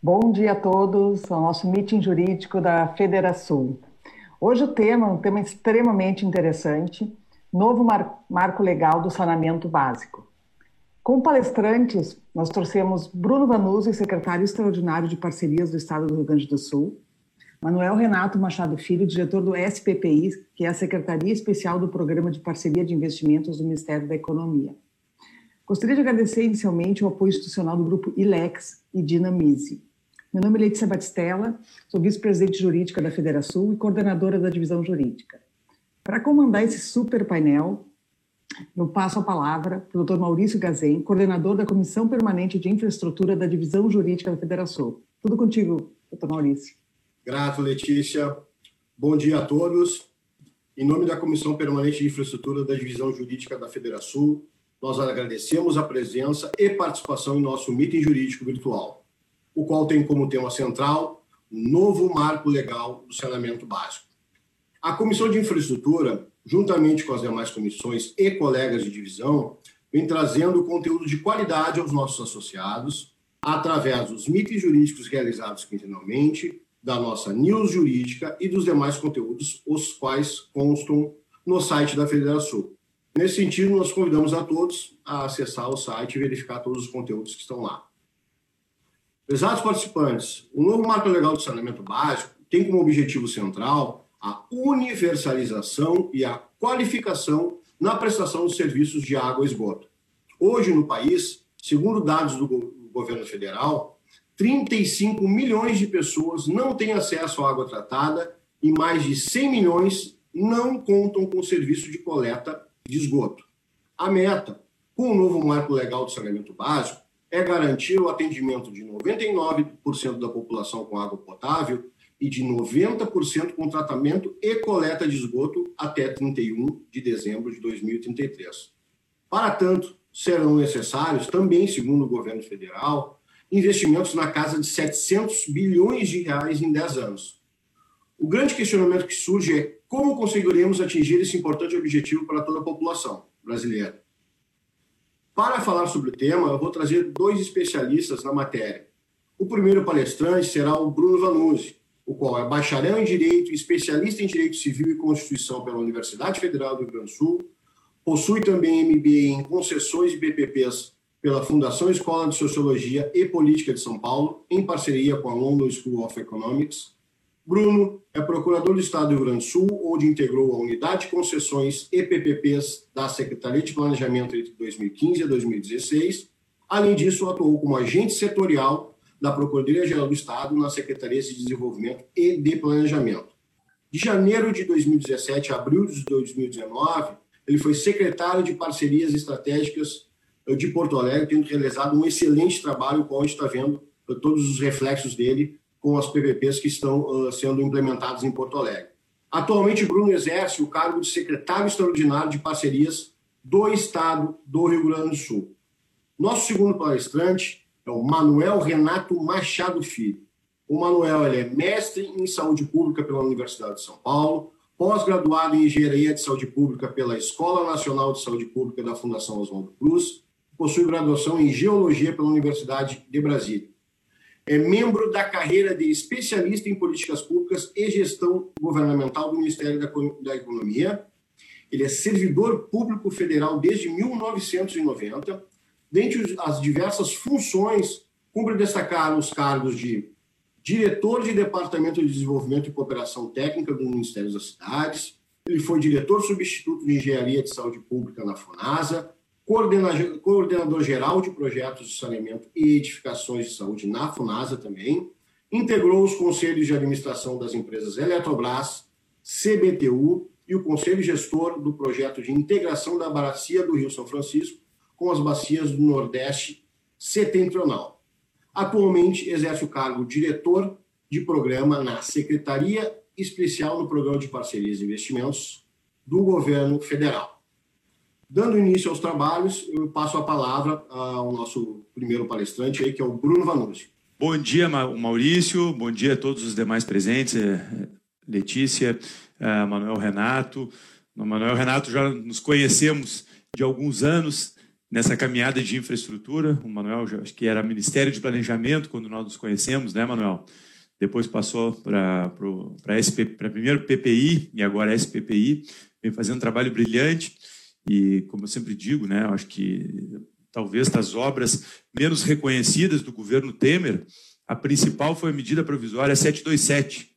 Bom dia a todos ao nosso meeting jurídico da Federação. Hoje o tema um tema extremamente interessante, novo mar marco legal do saneamento básico. Como palestrantes, nós trouxemos Bruno Vanuzzi, secretário extraordinário de parcerias do Estado do Rio Grande do Sul, Manuel Renato Machado Filho, diretor do SPPI, que é a Secretaria Especial do Programa de Parceria de Investimentos do Ministério da Economia. Gostaria de agradecer inicialmente o apoio institucional do grupo ILEX e Dinamize. Meu nome é Letícia Batistella, sou vice-presidente jurídica da Federação e coordenadora da divisão jurídica. Para comandar esse super painel, eu passo a palavra para o Dr. Maurício Gazem, coordenador da Comissão Permanente de Infraestrutura da Divisão Jurídica da Federação. Tudo contigo, Dr. Maurício. Grato, Letícia. Bom dia a todos. Em nome da Comissão Permanente de Infraestrutura da Divisão Jurídica da Federação, nós agradecemos a presença e participação em nosso meeting jurídico virtual, o qual tem como tema central o novo marco legal do saneamento básico. A Comissão de Infraestrutura, juntamente com as demais comissões e colegas de divisão, vem trazendo conteúdo de qualidade aos nossos associados através dos meetings jurídicos realizados quinzenalmente, da nossa news jurídica e dos demais conteúdos, os quais constam no site da Federação. Nesse sentido, nós convidamos a todos a acessar o site e verificar todos os conteúdos que estão lá. Pesados participantes, o novo marco legal do saneamento básico tem como objetivo central a universalização e a qualificação na prestação de serviços de água e esgoto. Hoje, no país, segundo dados do governo federal, 35 milhões de pessoas não têm acesso à água tratada e mais de 100 milhões não contam com serviço de coleta de esgoto. A meta, com o novo marco legal de saneamento básico, é garantir o atendimento de 99% da população com água potável e de 90% com tratamento e coleta de esgoto até 31 de dezembro de 2033. Para tanto, serão necessários também, segundo o governo federal, investimentos na casa de 700 bilhões de reais em 10 anos. O grande questionamento que surge é como conseguiremos atingir esse importante objetivo para toda a população brasileira. Para falar sobre o tema, eu vou trazer dois especialistas na matéria. O primeiro palestrante será o Bruno Vanuzzi, o qual é bacharel em Direito e especialista em Direito Civil e Constituição pela Universidade Federal do Rio Grande do Sul, possui também MBA em Concessões e BPPs pela Fundação Escola de Sociologia e Política de São Paulo, em parceria com a London School of Economics. Bruno é procurador do Estado do Rio Grande do Sul, onde integrou a Unidade de Concessões e PPPs da Secretaria de Planejamento entre 2015 e 2016. Além disso, atuou como agente setorial da Procuradoria-Geral do Estado na Secretaria de Desenvolvimento e de Planejamento. De janeiro de 2017 a abril de 2019, ele foi secretário de Parcerias Estratégicas de Porto Alegre, tendo realizado um excelente trabalho, com a gente está vendo todos os reflexos dele com as PPPs que estão sendo implementadas em Porto Alegre. Atualmente, Bruno exerce o cargo de secretário extraordinário de parcerias do Estado do Rio Grande do Sul. Nosso segundo palestrante é o Manuel Renato Machado Filho. O Manuel é mestre em saúde pública pela Universidade de São Paulo, pós-graduado em engenharia de saúde pública pela Escola Nacional de Saúde Pública da Fundação Oswaldo Cruz possui graduação em Geologia pela Universidade de Brasília. É membro da carreira de especialista em políticas públicas e gestão governamental do Ministério da Economia. Ele é servidor público federal desde 1990. Dentre as diversas funções, cumpre destacar os cargos de diretor de Departamento de Desenvolvimento e Cooperação Técnica do Ministério das Cidades. Ele foi diretor substituto de Engenharia de Saúde Pública na FUNASA, coordenador geral de projetos de saneamento e edificações de saúde na FUNASA também, integrou os conselhos de administração das empresas Eletrobras, CBTU e o conselho gestor do projeto de integração da bacia do Rio São Francisco com as bacias do Nordeste Setentrional. Atualmente exerce o cargo diretor de programa na Secretaria Especial no Programa de Parcerias e Investimentos do Governo Federal. Dando início aos trabalhos, eu passo a palavra ao nosso primeiro palestrante aí, que é o Bruno Vanuzzi. Bom dia, Maurício. Bom dia a todos os demais presentes. É, Letícia, é, Manuel Renato. Manuel Renato já nos conhecemos de alguns anos nessa caminhada de infraestrutura. O Manuel, acho que era Ministério de Planejamento quando nós nos conhecemos, né, Manuel? Depois passou para para primeiro PPI e agora SPPI, vem fazendo um trabalho brilhante e, como eu sempre digo, né, acho que talvez das obras menos reconhecidas do governo Temer, a principal foi a medida provisória 727,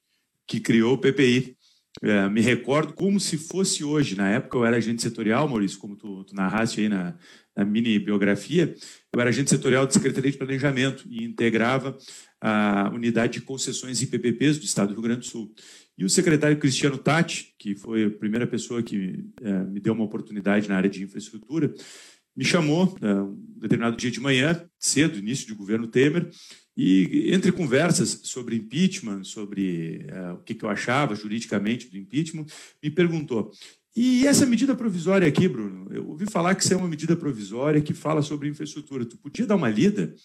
que criou o PPI. É, me recordo como se fosse hoje. Na época eu era agente setorial, Maurício, como tu, tu narraste aí na, na mini biografia. Eu era agente setorial da Secretaria de Planejamento e integrava a unidade de concessões e PPPs do Estado do Rio Grande do Sul. E o secretário Cristiano Tati, que foi a primeira pessoa que é, me deu uma oportunidade na área de infraestrutura, me chamou é, um determinado dia de manhã, cedo, início de governo Temer, e entre conversas sobre impeachment, sobre uh, o que, que, eu achava juridicamente do impeachment, me perguntou: e essa medida provisória aqui, Bruno? Eu ouvi falar que isso é uma medida provisória que fala sobre infraestrutura. Tu podia dar uma lida?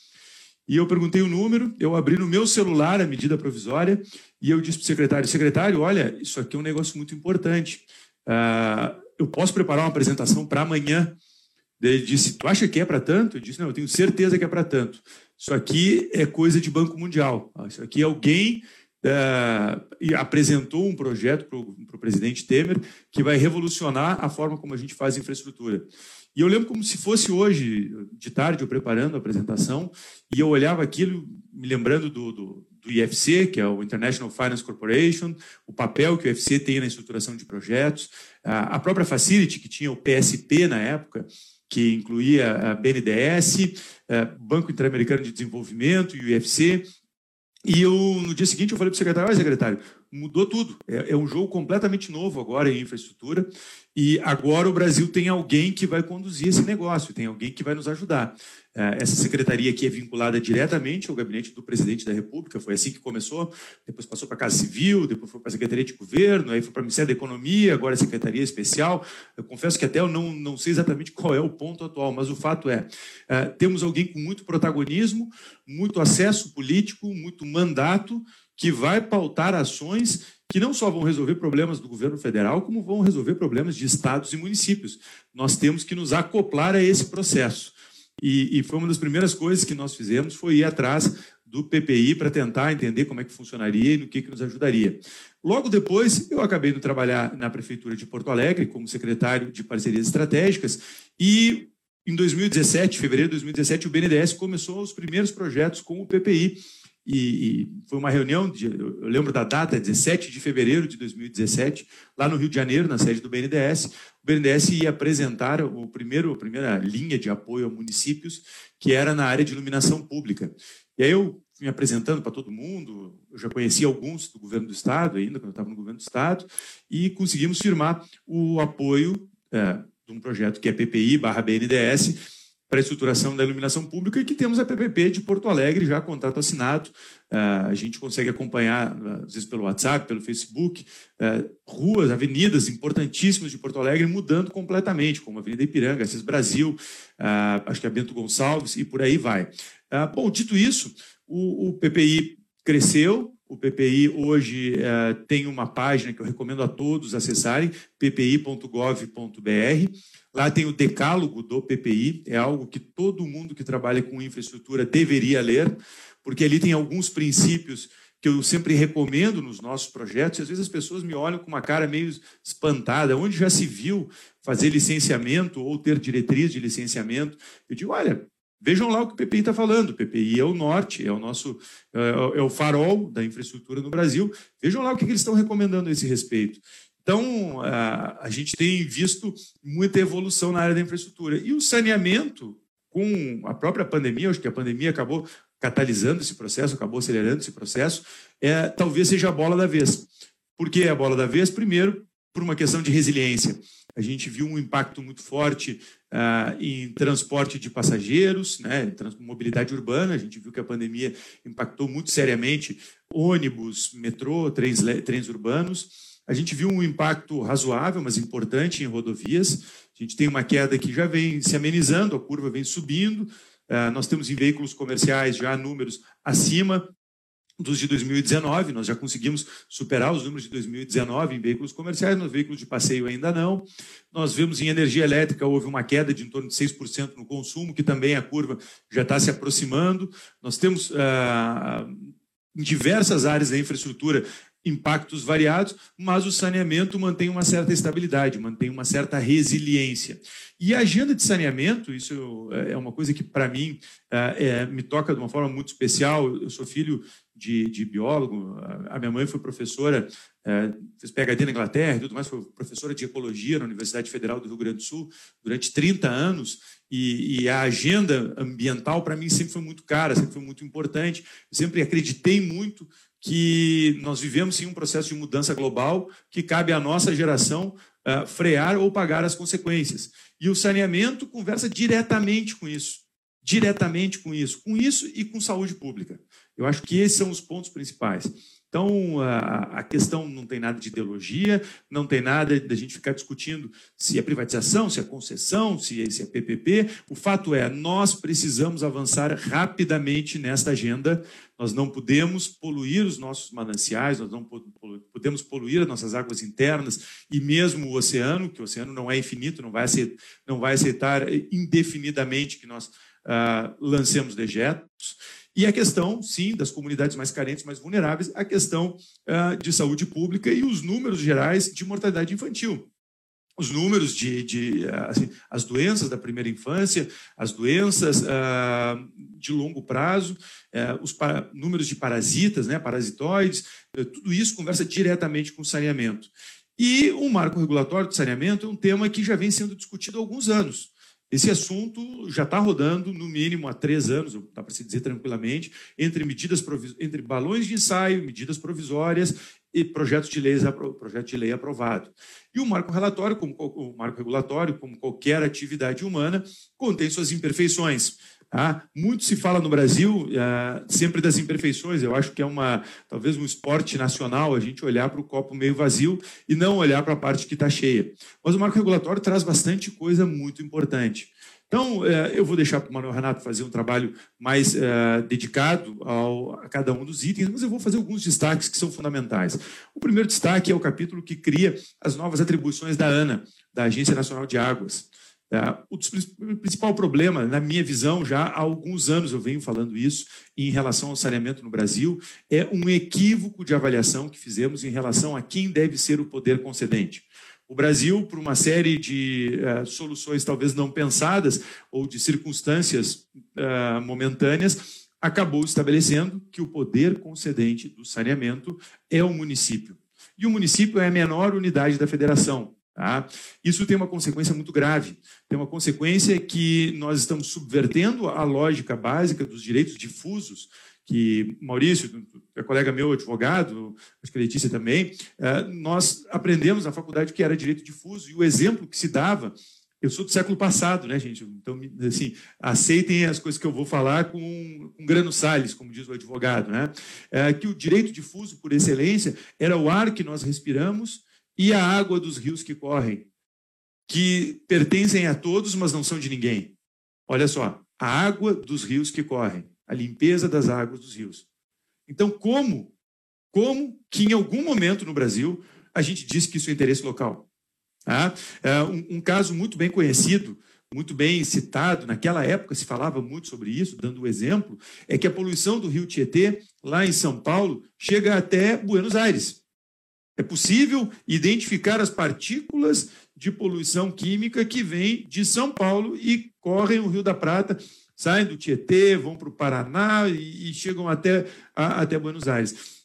E eu perguntei o número, eu abri no meu celular a medida provisória e eu disse para o secretário: secretário, olha, isso aqui é um negócio muito importante. Uh, eu posso preparar uma apresentação para amanhã? Ele disse: Tu acha que é para tanto? Eu disse: Não, eu tenho certeza que é para tanto. Isso aqui é coisa de Banco Mundial. Isso aqui alguém é, apresentou um projeto para o presidente Temer que vai revolucionar a forma como a gente faz infraestrutura. E eu lembro como se fosse hoje, de tarde, eu preparando a apresentação, e eu olhava aquilo, me lembrando do, do, do IFC, que é o International Finance Corporation, o papel que o IFC tem na estruturação de projetos, a própria Facility, que tinha o PSP na época, que incluía a BNDES, eh, Banco Interamericano de Desenvolvimento e o UFC. E eu, no dia seguinte eu falei para o secretário, olha, secretário, mudou tudo. É, é, um jogo completamente novo agora em infraestrutura. E agora o Brasil tem alguém que vai conduzir esse negócio, tem alguém que vai nos ajudar. É, essa secretaria aqui é vinculada diretamente ao gabinete do presidente da República, foi assim que começou, depois passou para a Casa Civil, depois foi para a Secretaria de Governo, aí foi para o Ministério da Economia, agora a Secretaria Especial. Eu confesso que até eu não, não sei exatamente qual é o ponto atual, mas o fato é, é temos alguém com muito protagonismo, muito acesso político, muito mandato, que vai pautar ações que não só vão resolver problemas do governo federal, como vão resolver problemas de estados e municípios. Nós temos que nos acoplar a esse processo. E, e foi uma das primeiras coisas que nós fizemos, foi ir atrás do PPI para tentar entender como é que funcionaria e no que, que nos ajudaria. Logo depois, eu acabei de trabalhar na Prefeitura de Porto Alegre como secretário de Parcerias Estratégicas e em 2017, fevereiro de 2017, o BNDES começou os primeiros projetos com o PPI, e, foi uma reunião, de, eu lembro da data, 17 de fevereiro de 2017, lá no Rio de Janeiro, na sede do BNDES. O BNDES ia apresentar o primeiro, a primeira linha de apoio a municípios, que era na área de iluminação pública. E aí eu me apresentando para todo mundo, eu já conhecia alguns do governo do Estado, ainda quando eu estava no governo do Estado, e conseguimos firmar o apoio é, de um projeto que é PPI barra BNDES, para a estruturação da iluminação pública e que temos a PPP de Porto Alegre já contrato assinado. Uh, a gente consegue acompanhar, às vezes pelo WhatsApp, pelo Facebook, uh, ruas, avenidas importantíssimas de Porto Alegre mudando completamente, como a Avenida Ipiranga, Assis Brasil, acho que é Bento Gonçalves e por aí vai. bom, dito isso, o PPI cresceu, o PPI hoje tem uma página que eu recomendo a todos acessarem, ppi.gov.br. Lá tem o decálogo do PPI, é algo que todo mundo que trabalha com infraestrutura deveria ler, porque ali tem alguns princípios que eu sempre recomendo nos nossos projetos, e às vezes as pessoas me olham com uma cara meio espantada, onde já se viu fazer licenciamento ou ter diretriz de licenciamento. Eu digo, olha, vejam lá o que o PPI está falando. O PPI é o norte, é o nosso é, é o farol da infraestrutura no Brasil. Vejam lá o que, eles estão recomendando a esse respeito. Então, a, gente tem visto muita evolução na área da infraestrutura. E o saneamento, com a própria pandemia, acho que a pandemia acabou catalisando esse processo, acabou acelerando esse processo, é, talvez seja a bola da vez. Por que a bola da vez? Primeiro, por uma questão de resiliência. A gente viu um impacto muito forte uh, em transporte de passageiros, né, mobilidade urbana. A gente viu que a pandemia impactou muito seriamente ônibus, metrô, trens, trens urbanos. A gente viu um impacto razoável, mas importante em rodovias. A gente tem uma queda que já vem se amenizando, a curva vem subindo. Uh, nós temos em veículos comerciais já números acima dos de 2019, nós já conseguimos superar os números de 2019 em veículos comerciais, nos veículos de passeio ainda não. Nós vemos em energia elétrica houve uma queda de em torno de 6% no consumo, que também a curva já está se aproximando. Nós temos ah, em diversas áreas da infraestrutura impactos variados, mas o saneamento mantém uma certa estabilidade, mantém uma certa resiliência. E a agenda de saneamento, isso é uma coisa que, para mim, é, é, me toca de uma forma muito especial. Eu sou filho de, de biólogo, a minha mãe foi professora, é, fez PhD na Inglaterra e tudo mais, foi professora de ecologia na Universidade Federal do Rio Grande do Sul durante 30 anos, e, e a agenda ambiental, para mim, sempre foi muito cara, sempre foi muito importante. Eu sempre acreditei muito que nós vivemos sim um processo de mudança global que cabe à nossa geração uh, frear ou pagar as consequências. E o saneamento conversa diretamente com isso, diretamente com isso, com isso e com saúde pública. Eu acho que esses são os pontos principais. Então, a, questão não tem nada de ideologia, não tem nada da gente ficar discutindo se é privatização, se é concessão, se é, é PPP. O fato é, nós precisamos avançar rapidamente nesta agenda. Nós não podemos poluir os nossos mananciais, nós não podemos poluir as nossas águas internas e mesmo o oceano, que o oceano não é infinito, não vai aceitar, não vai aceitar indefinidamente que nós uh, lancemos dejetos. E a questão, sim, das comunidades mais carentes, mais vulneráveis, a questão uh, de saúde pública e os números gerais de mortalidade infantil. Os números de, de assim, as doenças da primeira infância, as doenças uh, de longo prazo, uh, os para, números de parasitas, né, parasitoides, tudo isso conversa diretamente com o saneamento. E o marco regulatório de saneamento é um tema que já vem sendo discutido há alguns anos. Esse assunto já está rodando, no mínimo, há três anos, dá para se dizer tranquilamente, entre medidas entre balões de ensaio, medidas provisórias e projetos de, projeto de lei aprovado. E o marco relatório, como o marco regulatório, como qualquer atividade humana, contém suas imperfeições. Ah, muito se fala no Brasil ah, sempre das imperfeições. Eu acho que é uma talvez um esporte nacional a gente olhar para o copo meio vazio e não olhar para a parte que está cheia. Mas o marco regulatório traz bastante coisa muito importante. Então, eh, eu vou deixar para o Manuel Renato fazer um trabalho mais eh, dedicado ao, a cada um dos itens, mas eu vou fazer alguns destaques que são fundamentais. O primeiro destaque é o capítulo que cria as novas atribuições da ANA, da Agência Nacional de Águas. É, o principal problema, na minha visão, já há alguns anos eu venho falando isso, em relação ao saneamento no Brasil, é um equívoco de avaliação que fizemos em relação a quem deve ser o poder concedente. O Brasil, por uma série de uh, soluções talvez não pensadas ou de circunstâncias uh, momentâneas, acabou estabelecendo que o poder concedente do saneamento é o município. E o município é a menor unidade da federação. Tá? Isso tem uma consequência muito grave. Tem uma consequência que nós estamos subvertendo a lógica básica dos direitos difusos, que Maurício, é colega meu, advogado, acho que a Letícia também, é, nós aprendemos na faculdade que era direito difuso, e o exemplo que se dava eu sou do século passado, né, gente? Então, assim, aceitem as coisas que eu vou falar com, com grano sales, como diz o advogado, né? É, que o direito difuso, por excelência, era o ar que nós respiramos e a água dos rios que correm, que pertencem a todos, mas não são de ninguém. Olha só, a água dos rios que correm, a limpeza das águas dos rios. Então, como, como que em algum momento no Brasil a gente disse que isso é interesse local? Ah, um, um caso muito bem conhecido, muito bem citado, naquela época se falava muito sobre isso, dando o um exemplo, é que a poluição do rio Tietê, lá em São Paulo, chega até Buenos Aires. É possível identificar as partículas de poluição química que vêm de São Paulo e correm o Rio da Prata, saem do Tietê, vão para o Paraná e, chegam até, a, até Buenos Aires.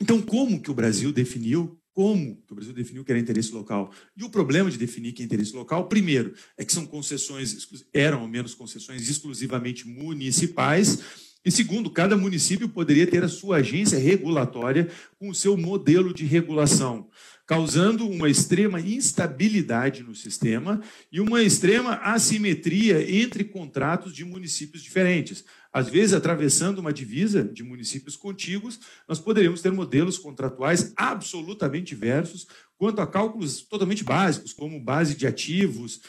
Então, como que o Brasil definiu? Como que o Brasil definiu que era interesse local? E o problema de definir que é interesse local, primeiro, é que são concessões, eram ao menos concessões exclusivamente municipais e segundo, cada município poderia ter a sua agência regulatória com o seu modelo de regulação, causando uma extrema instabilidade no sistema e uma extrema assimetria entre contratos de municípios diferentes. às vezes atravessando uma divisa de municípios contíguos, nós poderíamos ter modelos contratuais absolutamente diversos, quanto a cálculos totalmente básicos, como base de ativos,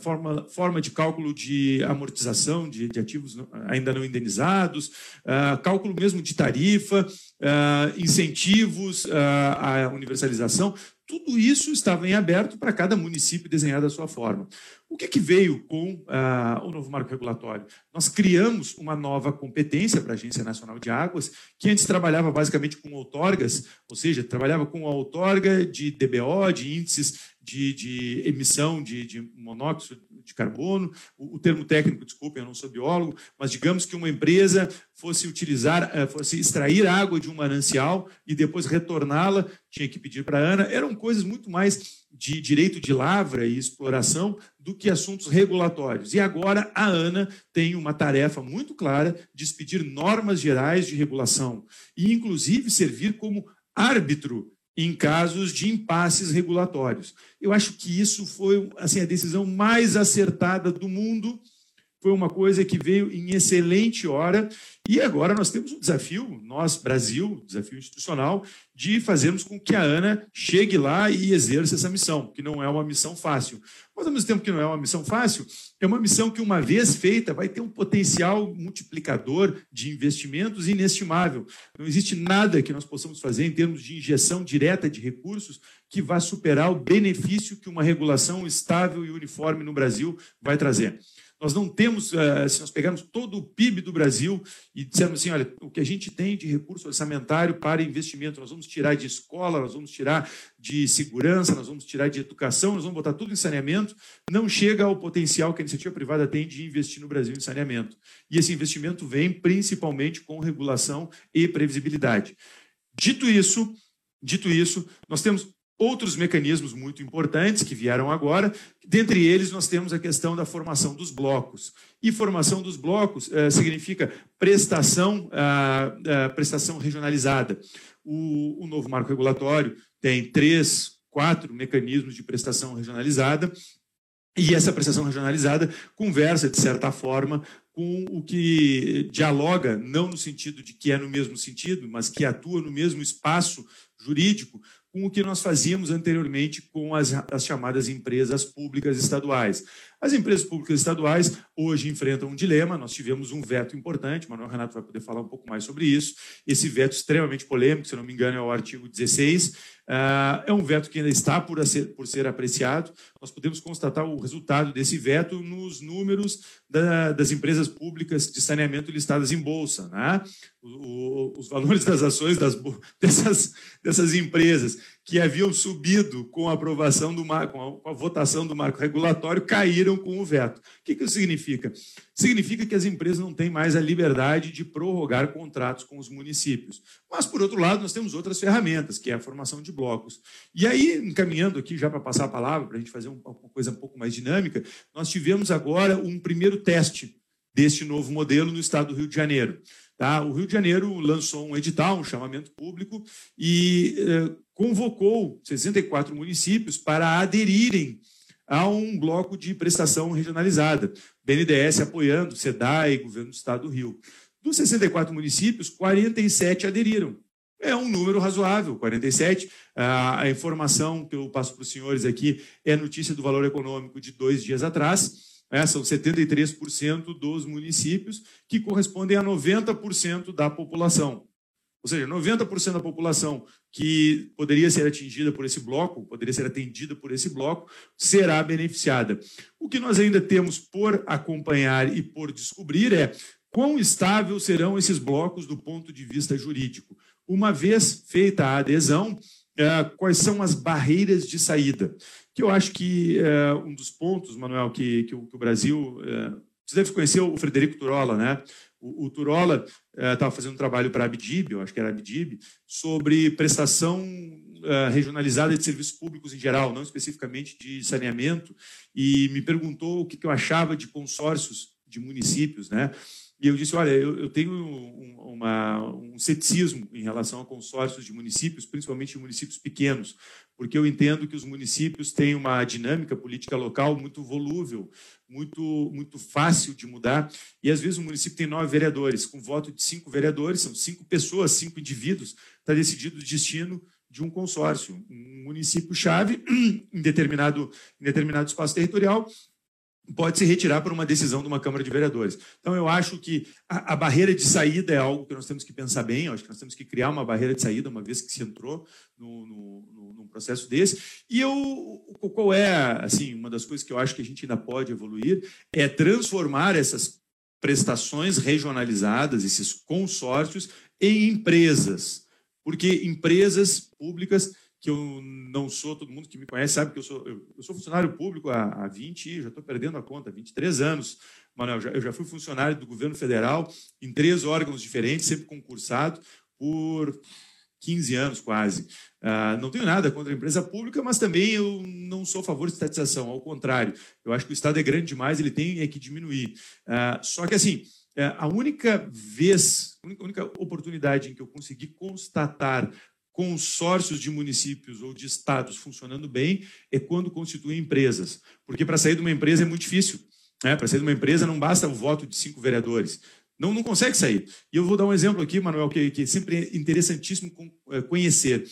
forma, forma de cálculo de amortização de, de ativos ainda não indenizados, cálculo mesmo de tarifa, incentivos à universalização, tudo isso estava em aberto para cada município desenhar da sua forma. O que, é que veio com uh, o novo marco regulatório? Nós criamos uma nova competência para a Agência Nacional de Águas, que antes trabalhava basicamente com outorgas, ou seja, trabalhava com a outorga de DBO, de índices de, de emissão de, de monóxido de carbono. O, o, termo técnico, desculpem, eu não sou biólogo, mas digamos que uma empresa fosse utilizar, eh, fosse extrair água de um manancial e depois retorná-la, tinha que pedir para a ANA. Eram coisas muito mais de direito de lavra e exploração do que assuntos regulatórios. E agora a ANA tem uma tarefa muito clara de expedir normas gerais de regulação e, inclusive, servir como árbitro em casos de impasses regulatórios. Eu acho que isso foi assim a decisão mais acertada do mundo. Foi uma coisa que veio em excelente hora e agora nós temos um desafio, nós, Brasil, desafio institucional, de fazermos com que a ANA chegue lá e exerça essa missão, que não é uma missão fácil. Mas, ao mesmo tempo que não é uma missão fácil, é uma missão que, uma vez feita, vai ter um potencial multiplicador de investimentos inestimável. Não existe nada que nós possamos fazer em termos de injeção direta de recursos que vá superar o benefício que uma regulação estável e uniforme no Brasil vai trazer. Nós não temos, eh, se nós pegarmos todo o PIB do Brasil e dissermos assim, olha, o que a gente tem de recurso orçamentário para investimento, nós vamos tirar de escola, nós vamos tirar de segurança, nós vamos tirar de educação, nós vamos botar tudo em saneamento, não chega ao potencial que a iniciativa privada tem de investir no Brasil em saneamento. E esse investimento vem principalmente com regulação e previsibilidade. Dito isso, dito isso, nós temos outros mecanismos muito importantes que vieram agora. Dentre eles, nós temos a questão da formação dos blocos. E formação dos blocos eh, significa prestação, ah, ah, prestação regionalizada. O, o novo marco regulatório tem três, quatro mecanismos de prestação regionalizada. E essa prestação regionalizada conversa, de certa forma, com o que dialoga, não no sentido de que é no mesmo sentido, mas que atua no mesmo espaço jurídico com o que nós fazíamos anteriormente com as, as chamadas empresas públicas estaduais. As empresas públicas estaduais hoje enfrentam um dilema. Nós tivemos um veto importante, o Manuel Renato vai poder falar um pouco mais sobre isso. Esse veto extremamente polêmico, se não me engano, é o artigo 16. Uh, ah, é um veto que ainda está por ser, por ser apreciado. Nós podemos constatar o resultado desse veto nos números da, das empresas públicas de saneamento listadas em bolsa. Né? O, o, os valores das ações das, dessas, dessas empresas que haviam subido com a aprovação do marco, com a, votação do marco regulatório, caíram com o veto. O que, que isso significa? Significa que as empresas não têm mais a liberdade de prorrogar contratos com os municípios. Mas, por outro lado, nós temos outras ferramentas, que é a formação de blocos. E aí, encaminhando aqui, já para passar a palavra, para a gente fazer uma coisa um pouco mais dinâmica, nós tivemos agora um primeiro teste deste novo modelo no estado do Rio de Janeiro. Tá? O Rio de Janeiro lançou um edital, um chamamento público, e eh, convocou 64 municípios para aderirem a um bloco de prestação regionalizada. BNDES apoiando, SEDAI, Governo do Estado do Rio. Dos 64 municípios, 47 aderiram. É um número razoável, 47. A informação que eu passo para os senhores aqui é notícia do valor econômico de dois dias atrás. É, são 73% dos municípios, que correspondem a 90% da população. Ou seja, 90% da população que poderia ser atingida por esse bloco, poderia ser atendida por esse bloco, será beneficiada. O que nós ainda temos por acompanhar e por descobrir é quão estável serão esses blocos do ponto de vista jurídico. Uma vez feita a adesão, é, quais são as barreiras de saída? que eu acho que é, um dos pontos, Manuel, que, que, o, que o Brasil. É, você deve conhecer o Frederico Turola, né? O, o Turola estava é, fazendo um trabalho para a Abdib, eu acho que era a Abdib, sobre prestação é, regionalizada de serviços públicos em geral, não especificamente de saneamento, e me perguntou o que, que eu achava de consórcios de municípios, né? E eu disse, olha, eu, eu tenho um, uma, um ceticismo em relação a consórcios de municípios, principalmente de municípios pequenos, porque eu entendo que os municípios têm uma dinâmica política local muito volúvel, muito, muito fácil de mudar, e às vezes o município tem nove vereadores, com voto de cinco vereadores, são cinco pessoas, cinco indivíduos, está decidido o destino de um consórcio, um município-chave em determinado, em determinado espaço territorial, pode se retirar por uma decisão de uma Câmara de Vereadores. Então, eu acho que a, a, barreira de saída é algo que nós temos que pensar bem, eu acho que nós temos que criar uma barreira de saída, uma vez que se entrou no, no, no, num processo desse. E eu, qual é, assim, uma das coisas que eu acho que a gente ainda pode evoluir, é transformar essas prestações regionalizadas, esses consórcios, em empresas. Porque empresas públicas que eu não sou, todo mundo que me conhece sabe que eu sou, eu, eu sou funcionário público há, há 20, já estou perdendo a conta, 23 anos, Manuel. Já, eu já fui funcionário do governo federal em três órgãos diferentes, sempre concursado por 15 anos quase. Uh, não tenho nada contra a empresa pública, mas também eu não sou a favor de estatização, ao contrário. Eu acho que o Estado é grande demais, ele tem é que diminuir. Uh, só que, assim, uh, a única vez, a única oportunidade em que eu consegui constatar consórcios de municípios ou de estados funcionando bem é quando constituem empresas. Porque para sair de uma empresa é muito difícil. Né? Para sair de uma empresa não basta o voto de cinco vereadores. Não, não consegue sair. E eu vou dar um exemplo aqui, Manuel, que, que sempre é interessantíssimo é, conhecer.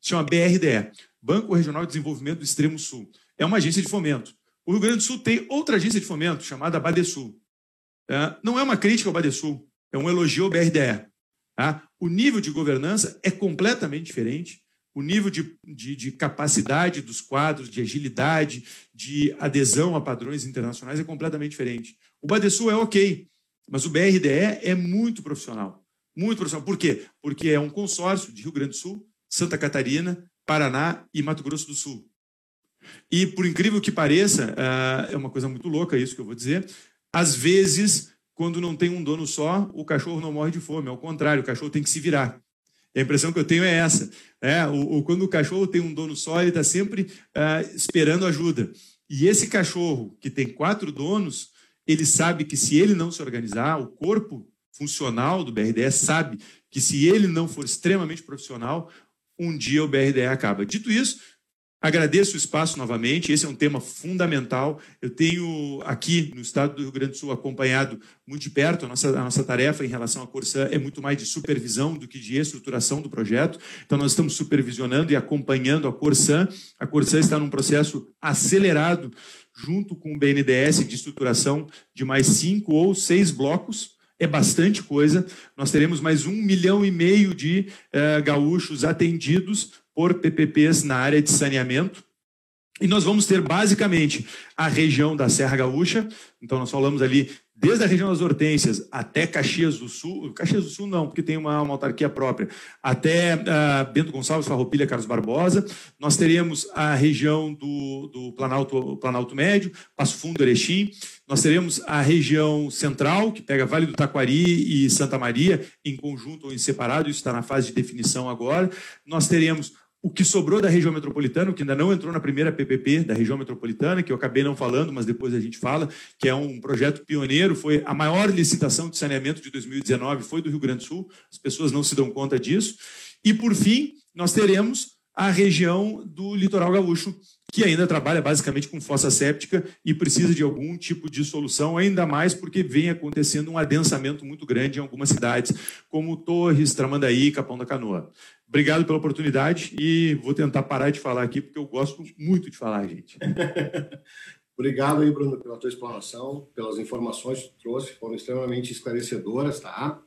Chama BRDE, Banco Regional de Desenvolvimento do Extremo Sul. É uma agência de fomento. O Rio Grande do Sul tem outra agência de fomento chamada Badesul. É, não é uma crítica ao Badesul, é um elogio ao BRDE. Tá? O nível de governança é completamente diferente. O nível de, de, de, capacidade dos quadros, de agilidade, de adesão a padrões internacionais é completamente diferente. O Badesul é ok, mas o BRDE é muito profissional. Muito profissional. Por quê? Porque é um consórcio de Rio Grande do Sul, Santa Catarina, Paraná e Mato Grosso do Sul. E, por incrível que pareça, ah, é uma coisa muito louca isso que eu vou dizer, às vezes quando não tem um dono só, o cachorro não morre de fome. Ao contrário, o cachorro tem que se virar. A impressão que eu tenho é essa. É, o, o quando o cachorro tem um dono só, ele está sempre uh, esperando ajuda. E esse cachorro, que tem quatro donos, ele sabe que se ele não se organizar, o corpo funcional do BRDE sabe que se ele não for extremamente profissional, um dia o BRDE acaba. Dito isso, Agradeço o espaço novamente, esse é um tema fundamental. Eu tenho aqui no estado do Rio Grande do Sul acompanhado muito de perto, a nossa, a nossa tarefa em relação à Corsã é muito mais de supervisão do que de estruturação do projeto. Então, nós estamos supervisionando e acompanhando a Corsã. A Corsã está num processo acelerado, junto com o BNDES, de estruturação de mais cinco ou seis blocos é bastante coisa. Nós teremos mais um milhão e meio de uh, gaúchos atendidos por PPPs na área de saneamento. E nós vamos ter basicamente a região da Serra Gaúcha, então nós falamos ali desde a região das Hortênsias até Caxias do Sul, Caxias do Sul não, porque tem uma, uma autarquia própria, até uh, Bento Gonçalves, Farroupilha, Carlos Barbosa. Nós teremos a região do, do Planalto, Planalto Médio, Passo Fundo, Erechim. Nós teremos a região central, que pega Vale do Taquari e Santa Maria, em conjunto ou em separado, isso está na fase de definição agora. Nós teremos o que sobrou da região metropolitana, o que ainda não entrou na primeira PPP da região metropolitana, que eu acabei não falando, mas depois a gente fala, que é um projeto pioneiro, foi a maior licitação de saneamento de 2019, foi do Rio Grande do Sul, as pessoas não se dão conta disso. E, por fim, nós teremos a região do litoral gaúcho, que ainda trabalha basicamente com fossa séptica e precisa de algum tipo de solução, ainda mais porque vem acontecendo um adensamento muito grande em algumas cidades, como Torres, Tramandaí, Capão da Canoa. Obrigado pela oportunidade e vou tentar parar de falar aqui, porque eu gosto muito de falar, gente. Obrigado aí, Bruno, pela tua explanação, pelas informações que tu trouxe, foram extremamente esclarecedoras, tá?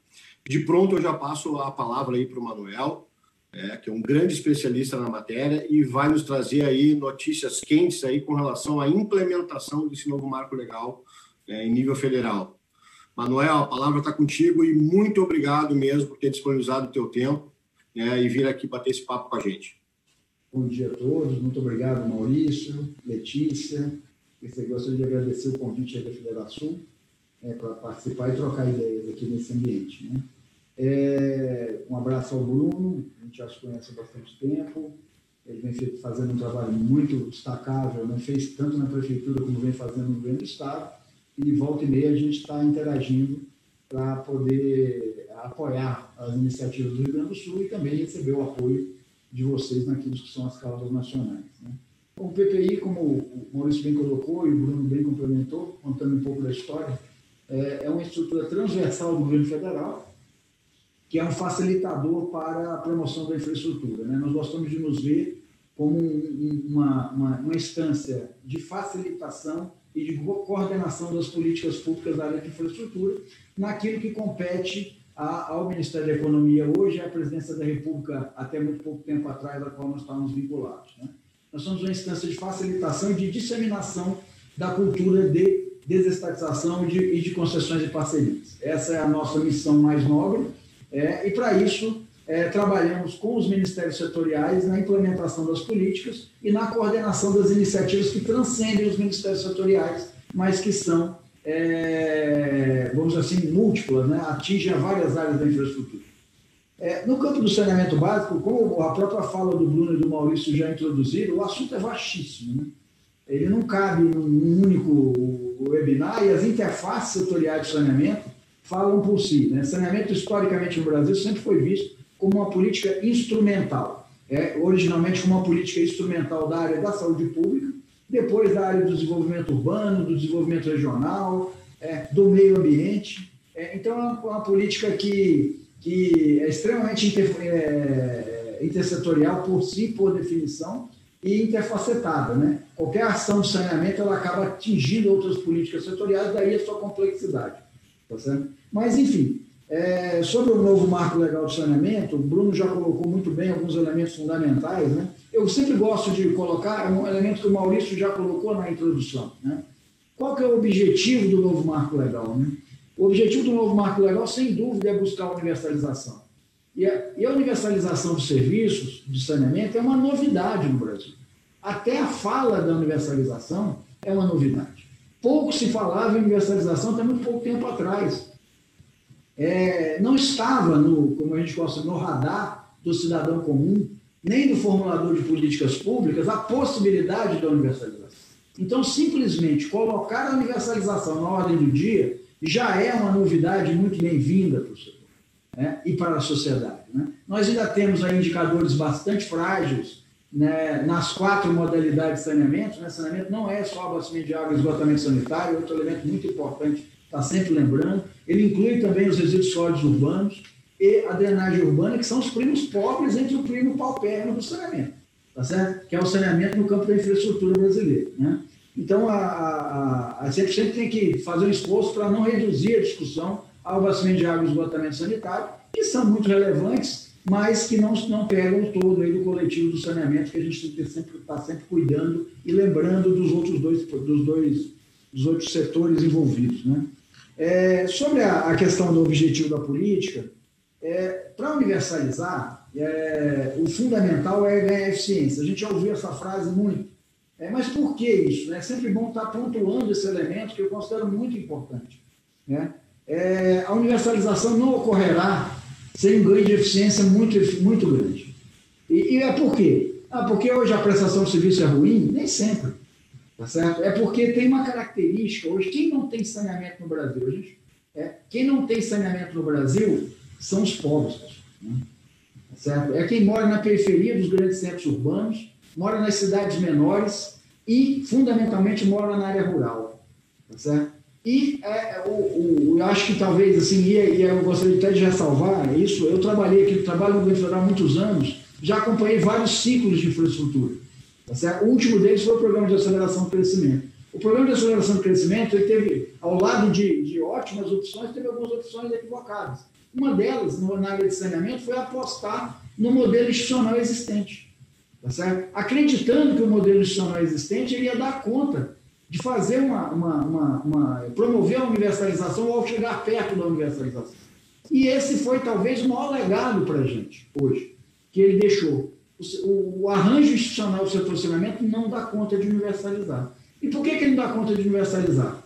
De pronto, eu já passo a palavra aí para o Manuel, é, que é um grande especialista na matéria e vai nos trazer aí notícias quentes aí com relação à implementação desse novo marco legal é, em nível federal. Manuel, a palavra está contigo e muito obrigado mesmo por ter disponibilizado o teu tempo né, e vir aqui bater esse papo com a gente. Bom dia a todos, muito obrigado Maurício, Letícia. Eu gostaria de agradecer o convite da Federação é, para participar e trocar ideias aqui nesse ambiente. Né? É, um abraço ao Bruno, a gente já se conhece há bastante tempo. Ele vem fazendo um trabalho muito destacável, né? fez tanto na prefeitura como vem fazendo no governo do Estado. E volta e meia a gente está interagindo para poder apoiar as iniciativas do Rio Grande do Sul e também receber o apoio de vocês naquilo que são as causas nacionais. Né? O PPI, como o Maurício bem colocou e o Bruno bem complementou, contando um pouco da história, é, é uma estrutura transversal do governo federal, que é um facilitador para a promoção da infraestrutura. Né? Nós gostamos de nos ver como uma, uma, uma instância de facilitação e de coordenação das políticas públicas da área de infraestrutura, naquilo que compete ao Ministério da Economia hoje, à Presidência da República até muito pouco tempo atrás, a qual nós estávamos vinculados. Né? Nós somos uma instância de facilitação e de disseminação da cultura de desestatização de, e de concessões e parcerias. Essa é a nossa missão mais nobre, é, e para isso é, trabalhamos com os ministérios setoriais na implementação das políticas e na coordenação das iniciativas que transcendem os ministérios setoriais, mas que são, é, vamos dizer assim, múltiplas, né? atingem várias áreas da infraestrutura. É, no campo do saneamento básico, como a própria fala do Bruno e do Maurício já introduziram, o assunto é vastíssimo. Né? Ele não cabe num único webinar e as interfaces setoriais de saneamento falam por si. Né? Saneamento, historicamente, no Brasil, sempre foi visto como uma política instrumental. É, originalmente como uma política instrumental da área da saúde pública, depois da área do desenvolvimento urbano, do desenvolvimento regional, é, do meio ambiente. É, então, é uma, uma, política que, que é extremamente inter, é, intersetorial por si, por definição, e interfacetada. Né? Qualquer ação de saneamento ela acaba atingindo outras políticas setoriais, daí a sua complexidade. Tá certo? Mas, enfim, é, sobre o novo marco legal de saneamento, o Bruno já colocou muito bem alguns elementos fundamentais. Né? Eu sempre gosto de colocar um elemento que o Maurício já colocou na introdução. Né? Qual que é o objetivo do novo marco legal? Né? O objetivo do novo marco legal, sem dúvida, é buscar a universalização. E a, e a universalização dos serviços de saneamento é uma novidade no Brasil. Até a fala da universalização é uma novidade. Pouco se falava em universalização até muito pouco tempo atrás é, não estava, no, como a gente gosta, no radar do cidadão comum, nem do formulador de políticas públicas, a possibilidade da universalização. Então, simplesmente colocar a universalização na ordem do dia já é uma novidade muito bem-vinda para o setor né, e para a sociedade. Né? Nós ainda temos aí indicadores bastante frágeis né, nas quatro modalidades de saneamento. Né? Saneamento não é só abastecimento de água e esgotamento sanitário, outro elemento muito importante está sempre lembrando. Ele inclui também os resíduos sólidos urbanos e a drenagem urbana, que são os primos pobres entre o primo paupérrimo do saneamento, tá certo? Que é o saneamento no campo da infraestrutura brasileira, né? Então, a, a, a sempre, sempre tem que fazer um esforço para não reduzir a discussão ao abastecimento de água e esgotamento sanitário, que são muito relevantes, mas que não, não pegam todo aí do coletivo do saneamento, que a gente tem que sempre estar tá sempre cuidando e lembrando dos outros dois, dos dois dos outros setores envolvidos, né? É, sobre a, a, questão do objetivo da política, é, para universalizar, é, o fundamental é ganhar eficiência. A gente já ouviu essa frase muito. É, mas por que isso? É sempre bom estar pontuando esse elemento que eu considero muito importante. Né? É, a universalização não ocorrerá sem um ganho de eficiência muito, muito grande. E, e é por quê? Ah, porque hoje a prestação de serviço é ruim? Nem sempre. Tá certo? É porque tem uma característica hoje, quem não tem saneamento no Brasil, gente, é, quem não tem saneamento no Brasil são os pobres. Né? Tá certo? É quem mora na periferia dos grandes centros urbanos, mora nas cidades menores e, fundamentalmente, mora na área rural. Tá certo? E é, o, o, eu acho que talvez, assim, e, e eu gostaria até de ressalvar isso, eu trabalhei aqui, trabalho no governo federal há muitos anos, já acompanhei vários ciclos de infraestrutura. Tá o último deles foi o programa de aceleração do crescimento. O programa de aceleração do crescimento ele teve, ao lado de, de ótimas opções, teve algumas opções equivocadas. Uma delas, na área de saneamento, foi apostar no modelo institucional existente. Tá certo? Acreditando que o modelo institucional existente iria dar conta de fazer uma, uma, uma, uma promover a universalização ao chegar perto da universalização. E esse foi talvez o maior legado para a gente hoje, que ele deixou o, o arranjo institucional do setor saneamento não dá conta de universalizar. E por que, que ele não dá conta de universalizar?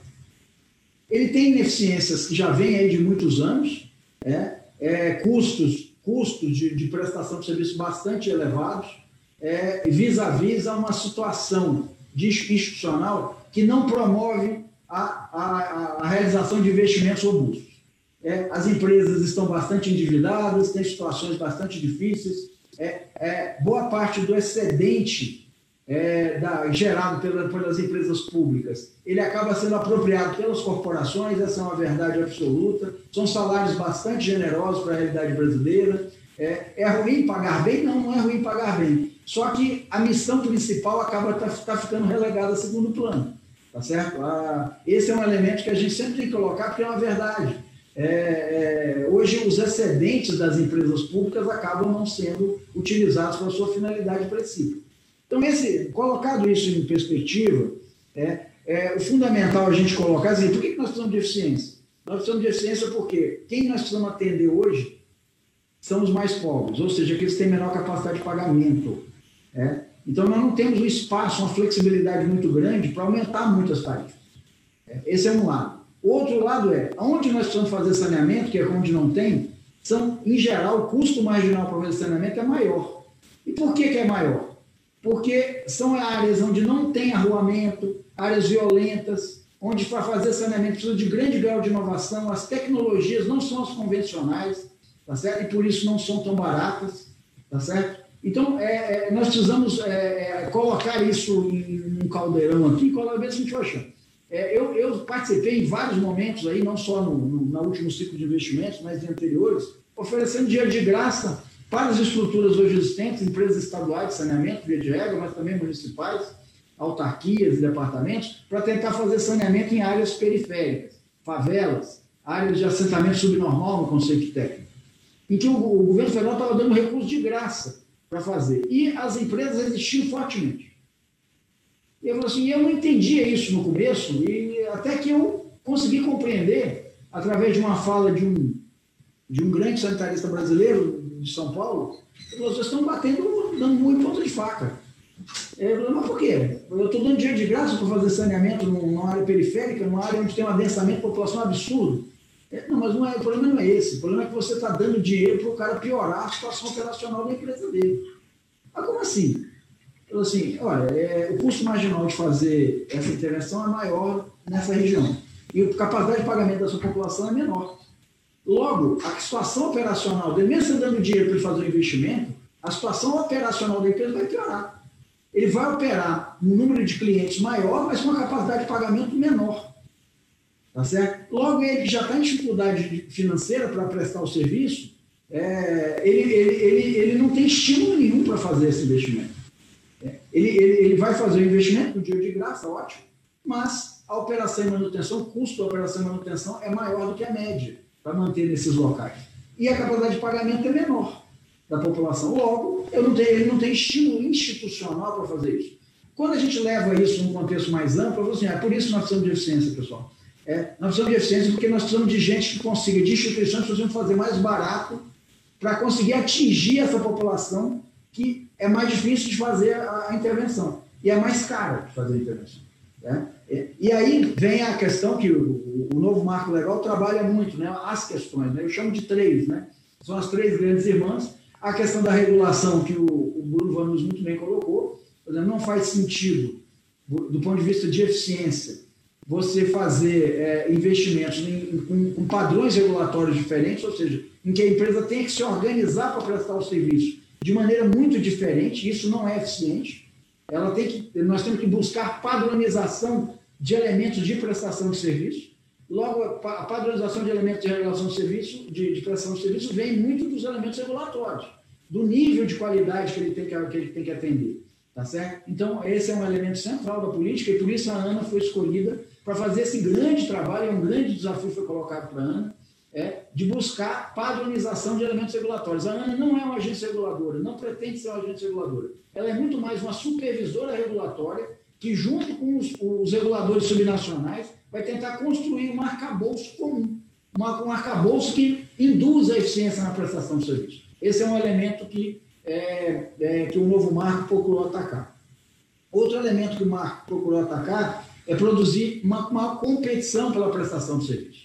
Ele tem ineficiências que já vêm aí de muitos anos, é, é, custos, custos de, de, prestação de serviço bastante elevados, é, vis-à-vis a uma situação institucional que não promove a, a, a realização de investimentos robustos. é, as empresas estão bastante endividadas, têm situações bastante difíceis, é, é boa parte do excedente é, da, gerado pela, pelas empresas públicas, ele acaba sendo apropriado pelas corporações, essa é uma verdade absoluta, são salários bastante generosos para a realidade brasileira, é, é ruim pagar bem? Não, não é ruim pagar bem, só que a missão principal acaba tá, tá ficando relegada a segundo plano, tá certo? Ah, esse é um elemento que a gente sempre tem que colocar, porque é uma verdade. É, é, hoje, os excedentes das empresas públicas acabam não sendo utilizados para a sua finalidade precisa. Então, esse, colocado isso em perspectiva, é, é fundamental a gente colocar assim, por que nós precisamos de eficiência? Nós precisamos de eficiência porque quem nós precisamos atender hoje são os mais pobres, ou seja, aqueles que têm menor capacidade de pagamento. É? Então, nós não temos um espaço, uma flexibilidade muito grande para aumentar muitas tarifas. É? Esse é um lado. Outro lado é, onde nós precisamos fazer saneamento, que é onde não tem, são, em geral, o custo marginal para fazer saneamento é maior. E por que, que é maior? Porque são áreas onde não tem arruamento, áreas violentas, onde para fazer saneamento precisa de grande grau de inovação, as tecnologias não são as convencionais, tá certo? E por isso não são tão baratas, tá certo? Então, é, é, nós precisamos é, é colocar isso em um caldeirão aqui e ver se a gente vai achar. Eu, eu, participei em vários momentos aí, não só no, no, no último ciclo de investimentos, mas em anteriores, oferecendo dinheiro de graça para as estruturas hoje existentes, empresas estaduais de saneamento, via de regra, mas também municipais, autarquias e departamentos, para tentar fazer saneamento em áreas periféricas, favelas, áreas de assentamento subnormal no conceito técnico. Em que o, o governo federal estava dando recursos de graça para fazer. E as empresas resistiam fortemente. E eu, assim, eu não entendia isso no começo, e até que eu consegui compreender, através de uma fala de um, de um grande sanitarista brasileiro de São Paulo, vocês estão batendo, dando muito ponta de faca. Eu falei, mas por quê? Eu estou dando dinheiro de graça para fazer saneamento numa área periférica, numa área onde tem um adensamento de população absurdo. Não, mas não é, o problema não é esse. O problema é que você está dando dinheiro para o cara piorar a situação operacional da empresa dele. Mas como assim? Então, assim, olha, é, o custo marginal de fazer essa intervenção é maior nessa região. E a capacidade de pagamento da sua população é menor. Logo, a situação operacional dele, mesmo você dando dinheiro para ele fazer o investimento, a situação operacional da empresa vai piorar. Ele vai operar um número de clientes maior, mas com uma capacidade de pagamento menor. Tá certo? Logo, ele já está em dificuldade financeira para prestar o serviço, é, ele, ele, ele, ele não tem estímulo nenhum para fazer esse investimento. Ele, ele, ele vai fazer o investimento, o dinheiro de graça, ótimo, mas a operação e manutenção, o custo da operação e manutenção é maior do que a média para manter nesses locais. E a capacidade de pagamento é menor da população. Logo, eu não tenho, ele não tem estímulo institucional para fazer isso. Quando a gente leva isso num contexto mais amplo, eu falo assim, é por isso nós precisamos de eficiência, pessoal. É, nós precisamos de eficiência porque nós precisamos de gente que consiga, de instituições que precisam fazer mais barato para conseguir atingir essa população que é mais difícil de fazer a, a intervenção e é mais cara de fazer a intervenção. Né? E, e, aí vem a questão que o, o, novo marco legal trabalha muito, né? as questões, né? eu chamo de três, né? são as três grandes irmãs. A questão da regulação, que o, o Bruno Vanus muito bem colocou, não faz sentido, do ponto de vista de eficiência, você fazer é, investimentos em, com, com padrões regulatórios diferentes, ou seja, em que a empresa tem que se organizar para prestar o serviço de maneira muito diferente, isso não é eficiente. Ela tem que, nós temos que buscar padronização de elementos de prestação de serviço. Logo, a padronização de elementos de regulação de serviço, de, de prestação de serviço, vem muito dos elementos regulatórios, do nível de qualidade que ele tem que, que, ele tem que atender. Tá certo? Então, esse é um elemento central da política e por isso a ANA foi escolhida para fazer esse grande trabalho, é um grande desafio que foi colocado para a ANA, é, de buscar padronização de elementos regulatórios. A ANA não é uma agência reguladora, não pretende ser uma agência reguladora. Ela é muito mais uma supervisora regulatória que, junto com os, os reguladores subnacionais, vai tentar construir um arcabouço comum, um arcabouço que induza a eficiência na prestação de serviço. Esse é um elemento que, é, é, que o novo marco procurou atacar. Outro elemento que o marco procurou atacar é produzir uma, uma competição pela prestação de serviço.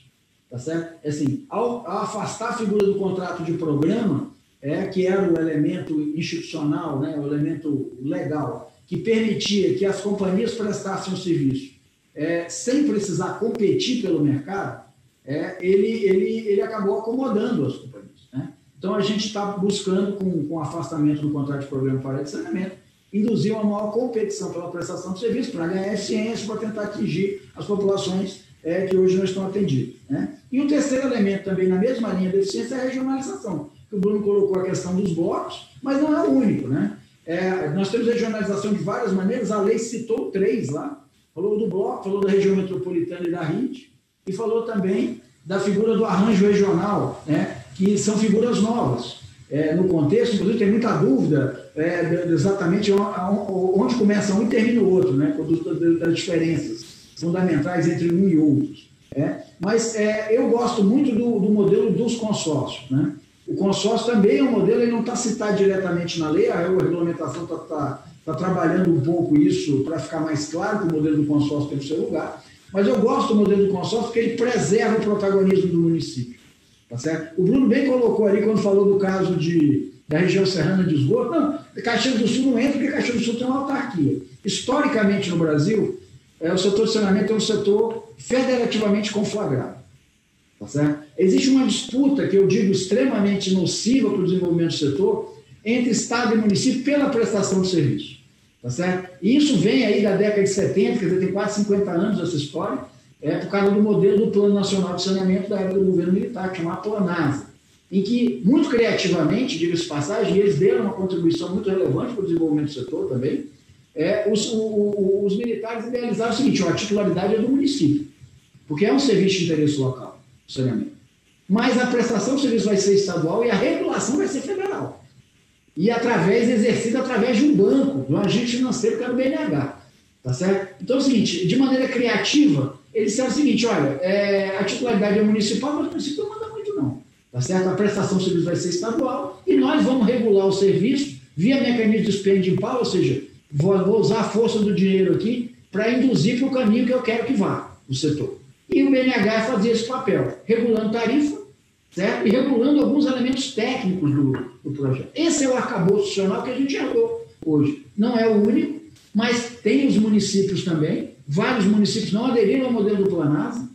Tá certo? É assim, ao, ao, afastar a figura do contrato de programa, é, que era o elemento institucional, né, o elemento legal, que permitia que as companhias prestassem o serviço é, sem precisar competir pelo mercado, é, ele, ele, ele acabou acomodando as companhias. Né? Então, a gente está buscando, com, com o afastamento do contrato de programa para saneamento, induzir uma maior competição pela prestação de serviço para ganhar eficiência, para tentar atingir as populações é, que hoje não estão atendidas. Né? E um terceiro elemento também na mesma linha de eficiência é a regionalização, que o Bruno colocou a questão dos blocos, mas não é o único. Né? É, nós temos regionalização de várias maneiras, a lei citou três lá, falou do bloco, falou da região metropolitana e da RIT, e falou também da figura do arranjo regional, né? que são figuras novas. É, no contexto, inclusive, tem muita dúvida é, exatamente onde começa um e termina o outro, né? das diferenças fundamentais entre um e outros. É? Mas eu gosto muito do, do, modelo dos consórcios. Né? O consórcio também é um modelo, ele não está citado diretamente na lei, a regulamentação está tá, tá trabalhando um pouco isso para ficar mais claro que o modelo do consórcio tem o seu lugar, mas eu gosto do modelo do consórcio porque ele preserva o protagonismo do município. Tá certo? O Bruno bem colocou ali, quando falou do caso de, da região serrana de esgoto, não, Caxias do Sul não entra porque Caxias do Sul tem uma autarquia. Historicamente no Brasil, é, o setor de saneamento é um setor federativamente conflagrado. Tá certo? Existe uma disputa, que eu digo extremamente nociva para o desenvolvimento do setor, entre Estado e município pela prestação de serviço. Tá certo? E isso vem aí da década de 70, quer dizer, tem quase 50 anos essa história, é por causa do modelo do Plano Nacional de Saneamento da época do governo militar, que chamava Planasa, em que, muito criativamente, diga-se passagem, eles deram uma contribuição muito relevante para o desenvolvimento do setor também, é, os, o, os militares idealizaram o seguinte, a titularidade é do município, porque é um serviço de interesse local, o saneamento. Mas a prestação do serviço vai ser estadual e a regulação vai ser federal. E através, exercida através de um banco, de um agente financeiro que é o BNH. Tá certo? Então é o seguinte, de maneira criativa, eles disseram o seguinte, olha, é, a titularidade é municipal, mas o município não manda muito não. Tá certo? A prestação do serviço vai ser estadual e nós vamos regular o serviço via mecanismo de spending power, ou seja, vou, vou usar a força do dinheiro aqui para induzir para o caminho que eu quero que vá o setor. E o BNH fazia esse papel, regulando tarifa certo? e regulando alguns elementos técnicos do, do projeto. Esse é o arcabouço institucional que a gente herdou hoje. Não é o único, mas tem os municípios também. Vários municípios não aderiram ao modelo do Planasa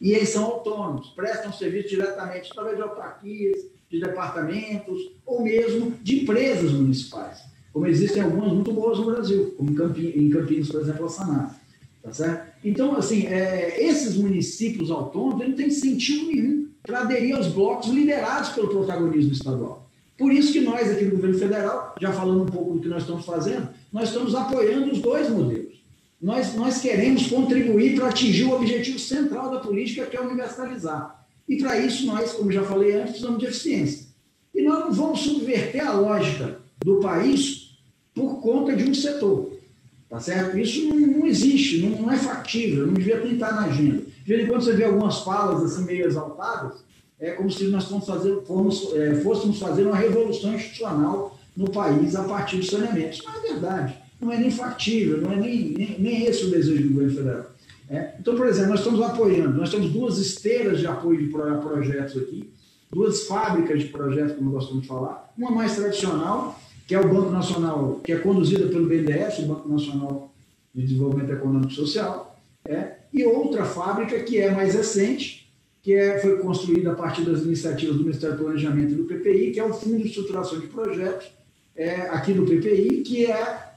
e eles são autônomos, prestam serviço diretamente através de autarquias, de departamentos ou mesmo de empresas municipais como existem algumas muito boas no Brasil, como em Campinas, por exemplo, a Sanata. Tá certo? Então, assim, é, esses municípios autônomos não têm sentido nenhum para aderir aos blocos liderados pelo protagonismo estadual. Por isso que nós, aqui no governo federal, já falando um pouco do que nós estamos fazendo, nós estamos apoiando os dois modelos. Nós, nós queremos contribuir para atingir o objetivo central da política, que é universalizar. E para isso, nós, como já falei antes, precisamos de eficiência. E nós não vamos subverter a lógica do país por conta de um setor. Tá certo? Isso não, não existe, não, não, é factível, não devia estar na agenda. De vez em quando você vê algumas falas assim meio exaltadas, é como se nós fazer, fomos, é, fôssemos fazer uma revolução institucional no país a partir do saneamento. Isso não é verdade, não é nem factível, não é nem, nem, nem esse o desejo do governo federal. É? Então, por exemplo, nós estamos apoiando, nós temos duas esteiras de apoio de projetos aqui, duas fábricas de projetos, como nós de falar, uma mais tradicional que é o Banco Nacional, que é conduzida pelo BNDES, o Banco Nacional de Desenvolvimento Econômico e Social, é, e outra fábrica que é mais recente, que é, foi construída a partir das iniciativas do Ministério do Planejamento e do PPI, que é o Fundo de Estruturação de Projetos, é, aqui do PPI, que é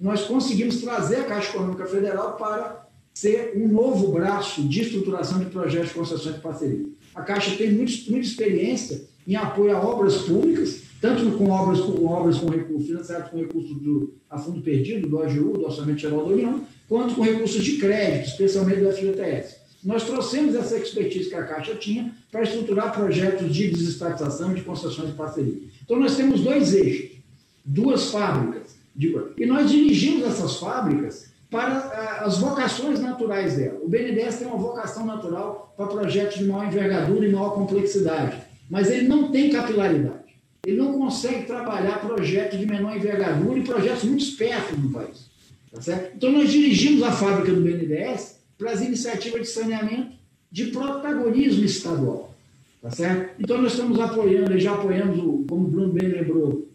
nós conseguimos trazer a Caixa Econômica Federal para ser um novo braço de estruturação de projetos de concessões de parceria. A Caixa tem muito, muita experiência em apoio a obras públicas, tanto com obras com, obras com recursos financiados com recursos do a fundo perdido, do AGU, do Orçamento Geral da União, quanto com recursos de crédito, especialmente do FGTS. Nós trouxemos essa expertise que a Caixa tinha para estruturar projetos de desestatização de concessões de parceria. Então, nós temos dois eixos, duas fábricas, e nós dirigimos essas fábricas para ah, as vocações naturais dela. O BNDES tem uma vocação natural para projetos de maior envergadura e maior complexidade, mas ele não tem capilaridade ele não consegue trabalhar projetos de menor envergadura e projetos muito espertos no país. Tá? Então, nós dirigimos a fábrica do BNDES para as iniciativas de saneamento de protagonismo estadual. Tá certo? Então, nós estamos apoiando, já apoiamos, como o Bruno bem lembrou,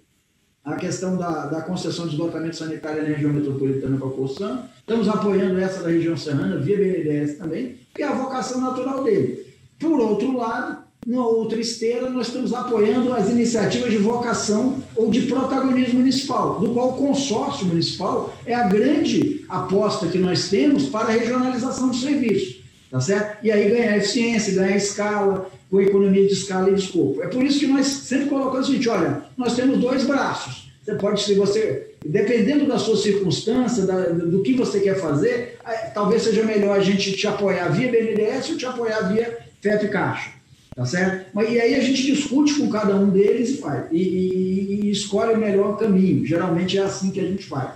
a questão da, da concessão de esgotamento sanitário na região metropolitana com a. Estamos apoiando essa da região serrana, via BNDES também, que é a vocação natural dele. Por outro lado, na outra esteira, nós estamos apoiando as iniciativas de vocação ou de protagonismo municipal, do qual o consórcio municipal é a grande aposta que nós temos para a regionalização do serviço, tá certo? E aí ganhar eficiência, ganhar escala, com economia de escala e de escopo. É por isso que nós sempre colocamos o seguinte, olha, nós temos dois braços. Você pode, se você, dependendo da sua circunstância, da, do que você quer fazer, talvez seja melhor a gente te apoiar via BNDES ou te apoiar via FEP Caixa. Tá certo? Mas, e aí a gente discute com cada um deles e faz. E, e, e escolhe o melhor caminho. Geralmente é assim que a gente faz.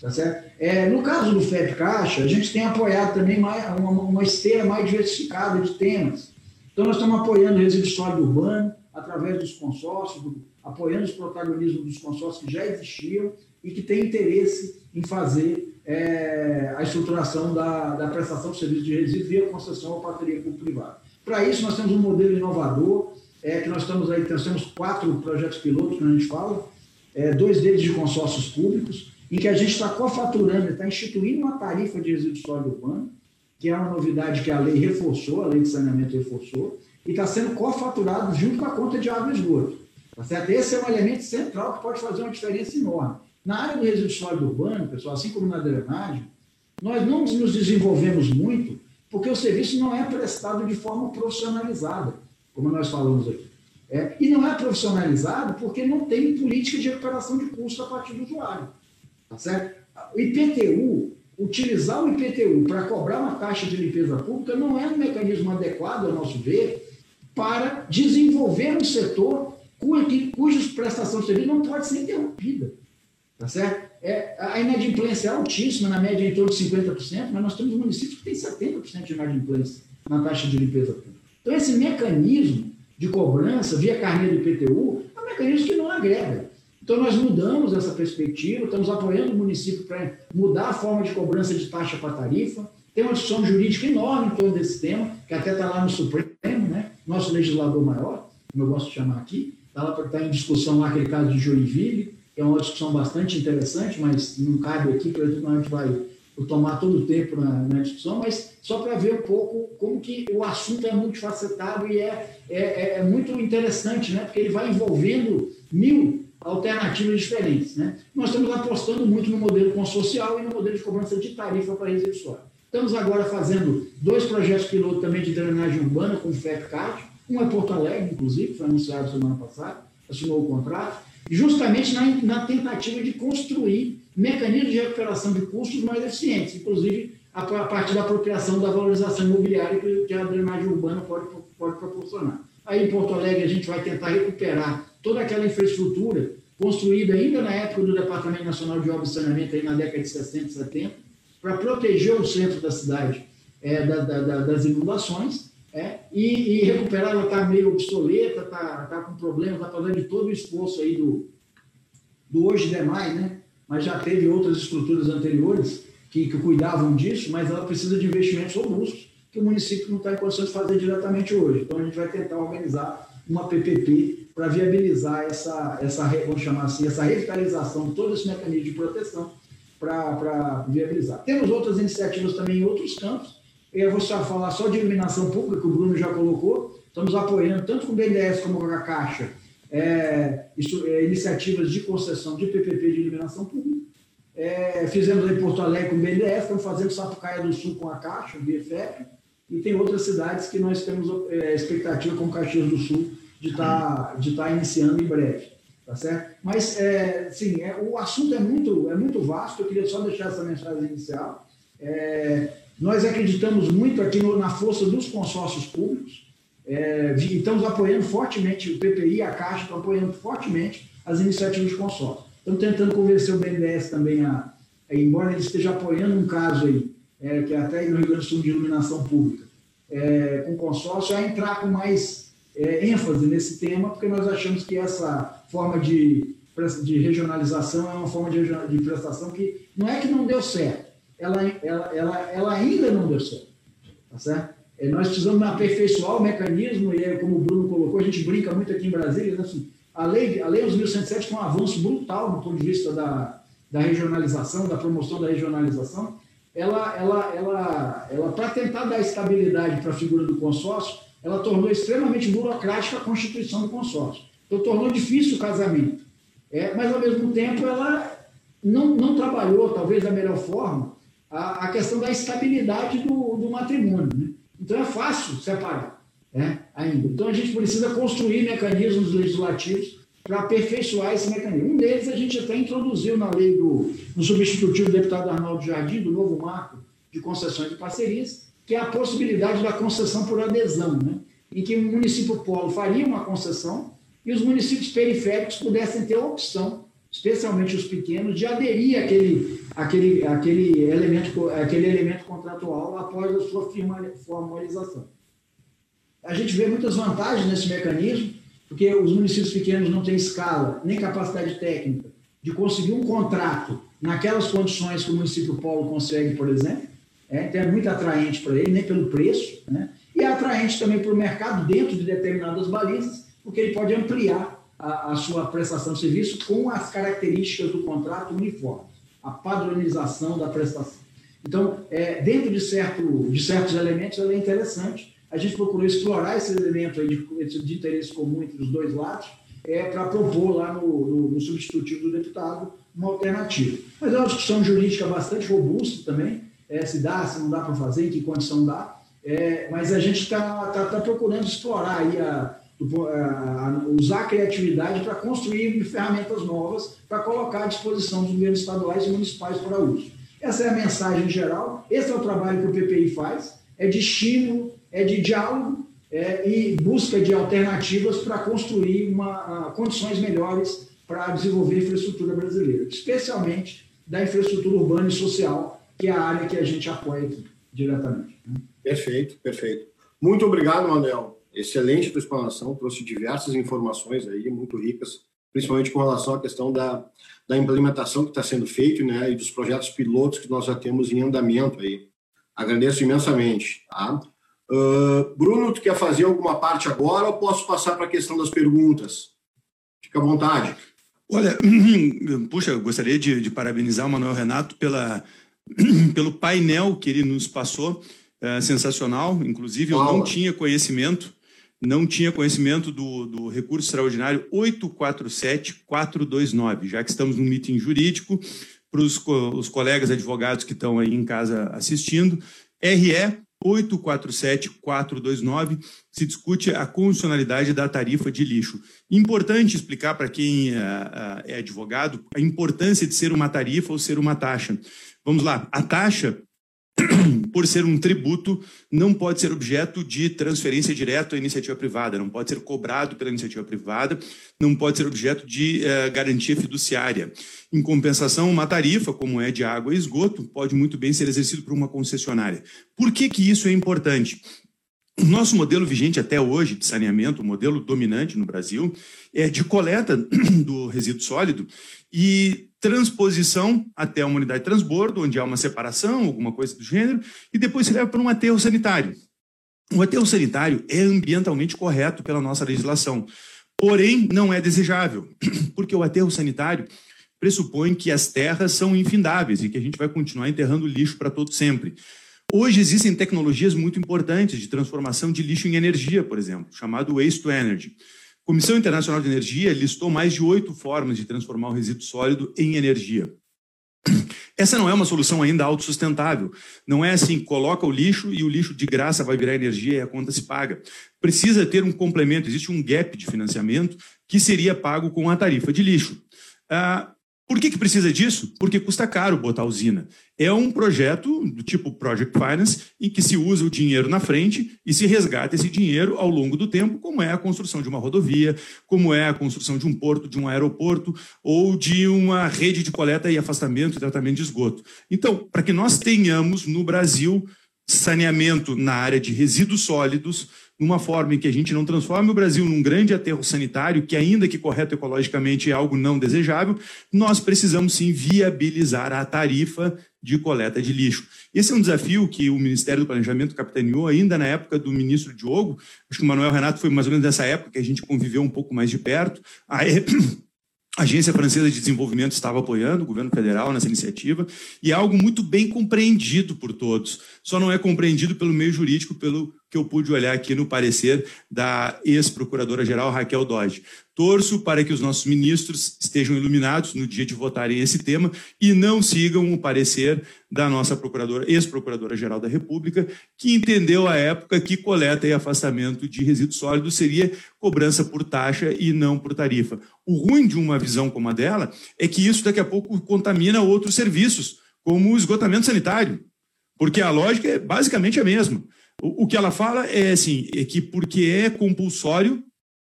Tá certo? É, no caso do FEP Caixa, a gente tem apoiado também mais, uma, uma esteira mais diversificada de temas. Então, nós estamos apoiando o resíduo sólido urbano, através dos consórcios, do, apoiando os protagonismos dos consórcios que já existiam e que têm interesse em fazer é, a estruturação da, da prestação de serviço de resíduos via concessão ou parceria público-privada. Para isso, nós temos um modelo inovador, é, que nós estamos aí, nós temos quatro projetos pilotos que a gente fala, é, dois deles de consórcios públicos, em que a gente está cofaturando, está instituindo uma tarifa de resíduo sólido urbano, que é uma novidade que a lei reforçou, a lei de saneamento reforçou, e está sendo cofaturado junto com a conta de água e esgoto. Tá certo? Esse é um elemento central que pode fazer uma diferença enorme. Na área do resíduo sólido urbano, pessoal, assim como na drenagem, nós não nos desenvolvemos muito porque o serviço não é prestado de forma profissionalizada, como nós falamos aqui. É, e não é profissionalizado porque não tem política de recuperação de custo a partir do usuário. Tá certo? O IPTU, utilizar o IPTU para cobrar uma taxa de limpeza pública não é um mecanismo adequado, ao nosso ver, para desenvolver um setor cuja prestação de serviço não pode ser interrompida. Tá certo? É, a inadimplência é altíssima, na média em torno de 50%, mas nós temos municípios que têm 70% de inadimplência na taxa de limpeza pública. Então, esse mecanismo de cobrança via carneiro do IPTU é um mecanismo que não agrega. Então, nós mudamos essa perspectiva, estamos apoiando o município para mudar a forma de cobrança de taxa para tarifa. Tem uma discussão jurídica enorme em torno desse tema, que até está lá no Supremo, né? nosso legislador maior, como eu gosto de chamar aqui, está tá em discussão lá aquele caso de Joinville, que é uma discussão bastante interessante, mas não cabe aqui, porque a gente vai tomar todo o tempo na, na discussão, mas só para ver um pouco como que o assunto é multifacetado e é, é, é, muito interessante, né? porque ele vai envolvendo mil alternativas diferentes. Né? Nós estamos apostando muito no modelo consorcial e no modelo de cobrança de tarifa para sólidos. Estamos agora fazendo dois projetos piloto também de drenagem urbana com o um é Porto Alegre, inclusive, foi anunciado semana passada, assinou o contrato, justamente na, na tentativa de construir mecanismos de recuperação de custos mais eficientes, inclusive a, a partir da apropriação da valorização imobiliária que, que a drenagem urbana pode, pode proporcionar. Aí em Porto Alegre a gente vai tentar recuperar toda aquela infraestrutura construída ainda na época do Departamento Nacional de Obras e Saneamento, aí na década de 60 e 70, para proteger o centro da cidade é, da, da, das inundações é, e, e, recuperar, ela está meio obsoleta, está tá com problemas, está fazendo todo o esforço aí do, do hoje demais, né? mas já teve outras estruturas anteriores que, que cuidavam disso, mas ela precisa de investimentos robustos que o município não está em condições de fazer diretamente hoje. Então, a gente vai tentar organizar uma PPP para viabilizar essa, essa, vamos chamar assim, essa revitalização de todo esse mecanismo de proteção para viabilizar. Temos outras iniciativas também em outros campos, eu vou só falar só de iluminação pública, que o Bruno já colocou. Estamos apoiando, tanto com o BNDES como com a Caixa, é, isso, é, iniciativas de concessão de PPP de iluminação pública. É, fizemos em Porto Alegre com o BNDES, estamos fazendo Sapucaia do Sul com a Caixa, o BFF, e tem outras cidades que nós temos é, expectativa, como Caxias do Sul, de estar tá, de tá iniciando em breve. Tá certo? Mas, é, sim, é, o assunto é muito, é muito vasto, eu queria só deixar essa mensagem inicial. É, nós acreditamos muito aqui no, na força dos consórcios públicos, é, e estamos apoiando fortemente, o PPI e a Caixa estão apoiando fortemente as iniciativas de consórcio. Estamos tentando convencer o BNDES também, a, a embora ele esteja apoiando um caso aí, é, que é até no Rio Grande do Sul de iluminação pública, é, com consórcio, a entrar com mais é, ênfase nesse tema, porque nós achamos que essa forma de, de regionalização é uma forma de, de prestação que não é que não deu certo, ela, ela, ela, ela ainda não deu certo. Tá certo? É, nós precisamos aperfeiçoar o mecanismo, e é, como o Bruno colocou, a gente brinca muito aqui em Brasília, assim, a lei, a lei 1107 foi um avanço brutal do ponto de vista da, da regionalização, da promoção da regionalização. Ela, ela, ela, ela para tentar dar estabilidade para a figura do consórcio, ela tornou extremamente burocrática a constituição do consórcio. Então, tornou difícil o casamento. É, mas, ao mesmo tempo, ela não, não trabalhou, talvez da melhor forma, a, a questão da estabilidade do, do matrimônio. Né? Então, é fácil separar né, ainda. Então, a gente precisa construir mecanismos legislativos para aperfeiçoar esse mecanismo. Um deles a gente até introduziu na lei do no substitutivo do deputado Arnaldo Jardim, do novo marco de concessões de parcerias, que é a possibilidade da concessão por adesão, né? em que o município polo faria uma concessão e os municípios periféricos pudessem ter a opção, especialmente os pequenos, de aderir àquele, àquele, àquele, elemento, àquele elemento contratual após a sua formalização. A gente vê muitas vantagens nesse mecanismo, porque os municípios pequenos não têm escala nem capacidade técnica de conseguir um contrato naquelas condições que o município polo consegue, por exemplo. É, então é muito atraente para ele, nem pelo preço, né? e é atraente também para o mercado dentro de determinadas balizas, porque ele pode ampliar a, a sua prestação de serviço com as características do contrato uniforme, a padronização da prestação. Então, é, dentro de, certo, de certos elementos, ela é interessante, a gente procurou explorar esse elemento aí de, de interesse comum entre os dois lados, é, para propor lá no, no, no, substitutivo do deputado uma alternativa. Mas é uma discussão jurídica bastante robusta também, é, se dá, se não dá para fazer, em que condição dá, é, mas a gente está tá, tá procurando explorar aí a, a, usar a criatividade para construir ferramentas novas para colocar à disposição dos governos estaduais e municipais para uso. Essa é a mensagem geral, esse é o trabalho que o PPI faz, é de estímulo, é de diálogo é, e busca de alternativas para construir uma, uh, condições melhores para desenvolver a infraestrutura brasileira, especialmente da infraestrutura urbana e social, que é a área que a gente apoia aqui diretamente. Né? Perfeito, perfeito. Muito obrigado, Manuel. Excelente tua explanação, trouxe diversas informações aí, muito ricas, principalmente com relação à questão da, da implementação que está sendo feita né, e dos projetos pilotos que nós já temos em andamento aí. Agradeço imensamente. Tá? Uh, Bruno, tu quer fazer alguma parte agora ou posso passar para a questão das perguntas? Fica à vontade. Olha, puxa, eu gostaria de, de parabenizar o Manuel Renato pela, pelo painel que ele nos passou, é, sensacional. Inclusive, eu não tinha conhecimento, não tinha conhecimento do, do recurso extraordinário 847-429, já que estamos num meeting jurídico, para os colegas advogados que estão aí em casa assistindo, RE 847-429 se discute a condicionalidade da tarifa de lixo. Importante explicar para quem é, é advogado a importância de ser uma tarifa ou ser uma taxa. Vamos lá, a taxa por ser um tributo, não pode ser objeto de transferência direta à iniciativa privada, não pode ser cobrado pela iniciativa privada, não pode ser objeto de eh, garantia fiduciária. Em compensação, uma tarifa, como é de água e esgoto, pode muito bem ser exercido por uma concessionária. Por que, que isso é importante? O nosso modelo vigente até hoje de saneamento, o modelo dominante no Brasil, é de coleta do resíduo sólido e transposição até uma unidade de transbordo, onde há uma separação, alguma coisa do gênero, e depois se leva para um aterro sanitário. O aterro sanitário é ambientalmente correto pela nossa legislação, porém não é desejável, porque o aterro sanitário pressupõe que as terras são infindáveis e que a gente vai continuar enterrando lixo para todo sempre. Hoje existem tecnologias muito importantes de transformação de lixo em energia, por exemplo, chamado waste to energy. A Comissão Internacional de Energia listou mais de oito formas de transformar o resíduo sólido em energia. Essa não é uma solução ainda autossustentável. Não é assim, coloca o lixo e o lixo de graça vai virar energia e a conta se paga. Precisa ter um complemento, existe um gap de financiamento que seria pago com a tarifa de lixo. Ah, por que, que precisa disso? Porque custa caro botar usina. É um projeto do tipo Project Finance, em que se usa o dinheiro na frente e se resgata esse dinheiro ao longo do tempo, como é a construção de uma rodovia, como é a construção de um porto, de um aeroporto, ou de uma rede de coleta e afastamento e tratamento de esgoto. Então, para que nós tenhamos no Brasil saneamento na área de resíduos sólidos, numa forma em que a gente não transforme o Brasil num grande aterro sanitário, que ainda que correto ecologicamente é algo não desejável, nós precisamos sim viabilizar a tarifa de coleta de lixo. Esse é um desafio que o Ministério do Planejamento capitaneou ainda na época do ministro Diogo, acho que o Manuel Renato foi mais ou menos nessa época que a gente conviveu um pouco mais de perto. A A Agência Francesa de Desenvolvimento estava apoiando o governo federal nessa iniciativa e é algo muito bem compreendido por todos. Só não é compreendido pelo meio jurídico, pelo que eu pude olhar aqui no parecer da ex-procuradora-geral Raquel Dodge. Torço para que os nossos ministros estejam iluminados no dia de votarem esse tema e não sigam o parecer da nossa procuradora, ex-procuradora-geral da República, que entendeu à época que coleta e afastamento de resíduos sólidos seria cobrança por taxa e não por tarifa. O ruim de uma visão como a dela é que isso daqui a pouco contamina outros serviços, como o esgotamento sanitário, porque a lógica é basicamente a mesma. O, que ela fala é assim, é que porque é compulsório,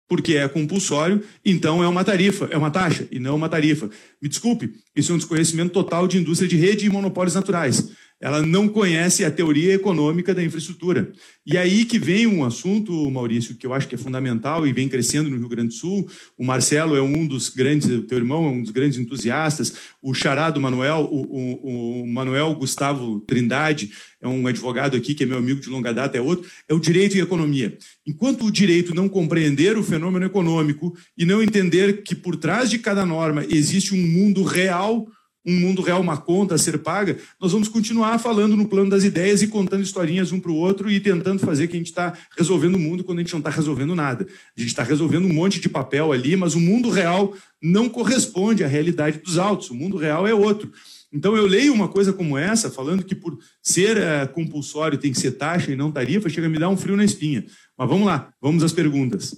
porque é compulsório, então é uma tarifa, é uma taxa e não uma tarifa. Me desculpe, isso é um desconhecimento total de indústria de rede e monopólios naturais ela não conhece a teoria econômica da infraestrutura. E aí que vem um assunto, Maurício, que eu acho que é fundamental e vem crescendo no Rio Grande do Sul. O Marcelo é um dos grandes, teu irmão é um dos grandes entusiastas. O Chará do Manuel, o, o, o Manuel Gustavo Trindade, é um advogado aqui que é meu amigo de longa data, é outro, é o direito e economia. Enquanto o direito não compreender o fenômeno econômico e não entender que por trás de cada norma existe um mundo real um mundo real, uma conta a ser paga, nós vamos continuar falando no plano das ideias e contando historinhas um para o outro e tentando fazer que a gente está resolvendo o mundo quando a gente não está resolvendo nada. A gente está resolvendo um monte de papel ali, mas o mundo real não corresponde à realidade dos autos. O mundo real é outro. Então eu leio uma coisa como essa, falando que por ser é, compulsório tem que ser taxa e não tarifa, chega a me dar um frio na espinha. Mas vamos lá, vamos às perguntas.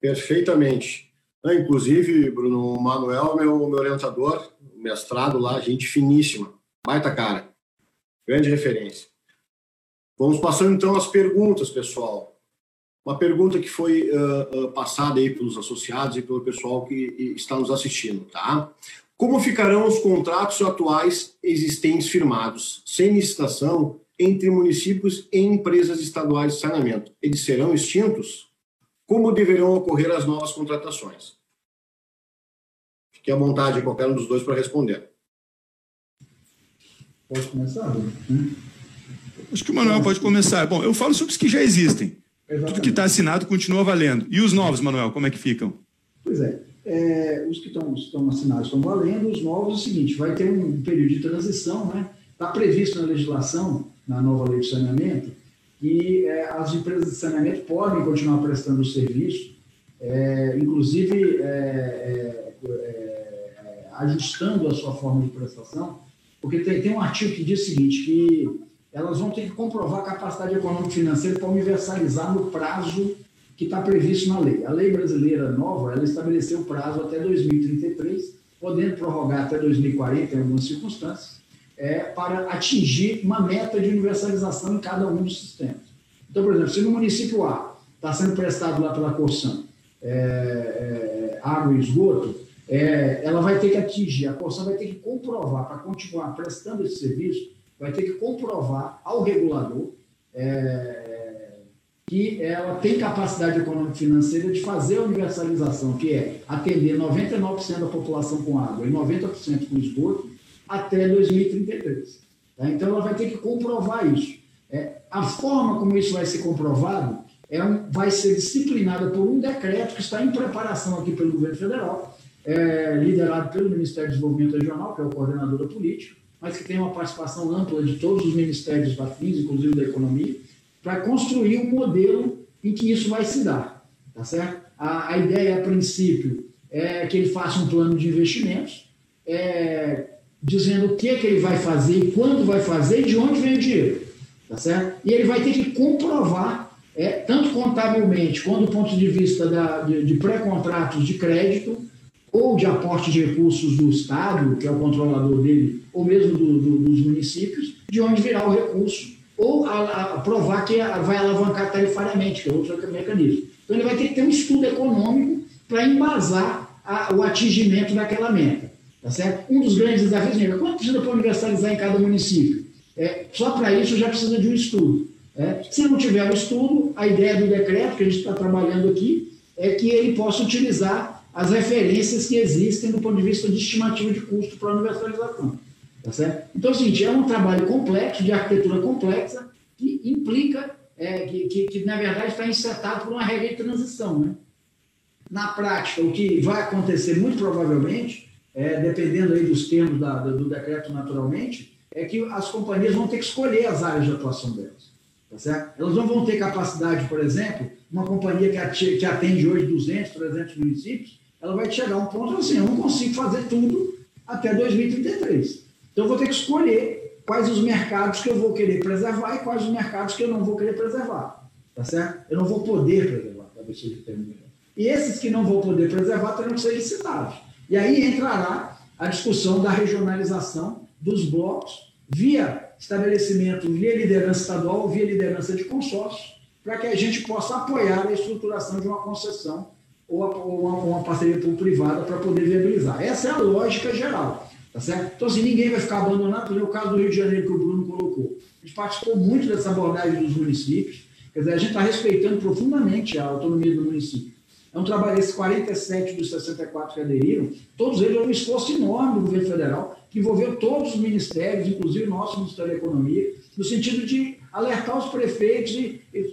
Perfeitamente. Inclusive, Bruno, Manuel, meu, meu orientador, mestrado lá, gente finíssima, baita cara, grande referência. Vamos passando então às perguntas, pessoal. Uma pergunta que foi uh, uh, passada aí pelos associados e pelo pessoal que está nos assistindo, tá? Como ficarão os contratos atuais existentes firmados, sem licitação, entre municípios e empresas estaduais de saneamento? Eles serão extintos? Como deverão ocorrer as novas contratações? Fique à vontade, qualquer um dos dois, para responder. Posso começar? Acho que o Manuel pode começar. Bom, eu falo sobre os que já existem. Exatamente. Tudo que está assinado continua valendo. E os novos, Manuel, como é que ficam? Pois é. é os que estão, estão assinados estão valendo. Os novos é o seguinte: vai ter um período de transição, né? Está previsto na legislação, na nova lei de saneamento, que é, as empresas de saneamento podem continuar prestando o serviço, é, inclusive é, é, é ajustando a sua forma de prestação, porque tem, tem um artigo que diz o seguinte, que elas vão ter que comprovar a capacidade econômica financeira para universalizar no prazo que está previsto na lei. A lei brasileira nova, ela estabeleceu o prazo até 2033, podendo prorrogar até 2040 em algumas circunstâncias, é, para atingir uma meta de universalização em cada um dos sistemas. Então, por exemplo, se no município A está sendo prestado lá pela Corsan é, é, água e esgoto, é, ela vai ter que atingir, a Corsan vai ter que comprovar, para continuar prestando esse serviço, vai ter que comprovar ao regulador é, que ela tem capacidade econômica financeira de fazer a universalização, que é atender 99% da população com água e 90% com esgoto até 2033. Tá? Então, ela vai ter que comprovar isso. É, a forma como isso vai ser comprovado é um, vai ser disciplinada por um decreto que está em preparação aqui pelo governo federal, é, liderado pelo Ministério do Desenvolvimento Regional, que é o coordenador da política, mas que tem uma participação ampla de todos os ministérios da FINS, inclusive da Economia, para construir um modelo em que isso vai se dar. Tá certo? A, a ideia, a princípio, é que ele faça um plano de investimentos, é, dizendo o que, é que ele vai fazer, quando vai fazer e de onde vem o dinheiro. Tá certo? E ele vai ter que comprovar, é, tanto contabilmente quanto do ponto de vista da, de, de pré-contratos de crédito, ou de aporte de recursos do Estado, que é o controlador dele, ou mesmo do, do, dos municípios, de onde virá o recurso, ou a, a provar que vai alavancar tarifariamente, que é outro mecanismo. Então, ele vai ter que ter um estudo econômico para embasar a, o atingimento daquela meta. Tá certo? Um dos grandes desafios é quanto precisa para universalizar em cada município? É, só para isso já precisa de um estudo. É, se não tiver um estudo, a ideia do decreto que a gente está trabalhando aqui é que ele possa utilizar as referências que existem do ponto de vista de estimativa de custo para a universalização. Tá certo? Então, é é um trabalho complexo, de arquitetura complexa, que implica, é, que, que, que, na verdade está insertado por uma regra de transição. Né? Na prática, o que vai acontecer muito provavelmente, é, dependendo aí dos termos da, do decreto naturalmente, é que as companhias vão ter que escolher as áreas de atuação delas. Tá certo? Elas não vão ter capacidade, por exemplo, uma companhia que atende hoje 200, 300 municípios, ela vai chegar a um ponto assim, eu não consigo fazer tudo até 2033. Então, eu vou ter que escolher quais os mercados que eu vou querer preservar e quais os mercados que eu não vou querer preservar. Tá certo? Eu não vou poder preservar, talvez seja o termo. E esses que não vão poder preservar terão que ser licitados. E aí entrará a discussão da regionalização dos blocos via estabelecimento, via liderança estadual, via liderança de consórcio, para que a gente possa apoiar a estruturação de uma concessão ou uma, uma parceria público-privada para poder viabilizar. Essa é a lógica geral. Tá certo? Então, assim, ninguém vai ficar abandonado, por exemplo, o caso do Rio de Janeiro que o Bruno colocou. A gente participou muito dessa abordagem dos municípios, quer dizer, a gente está respeitando profundamente a autonomia do município. É um trabalho, esses 47 dos 64 que aderiram, todos eles um esforço enorme do governo federal, que envolveu todos os ministérios, inclusive o nosso Ministério da Economia, no sentido de alertar os prefeitos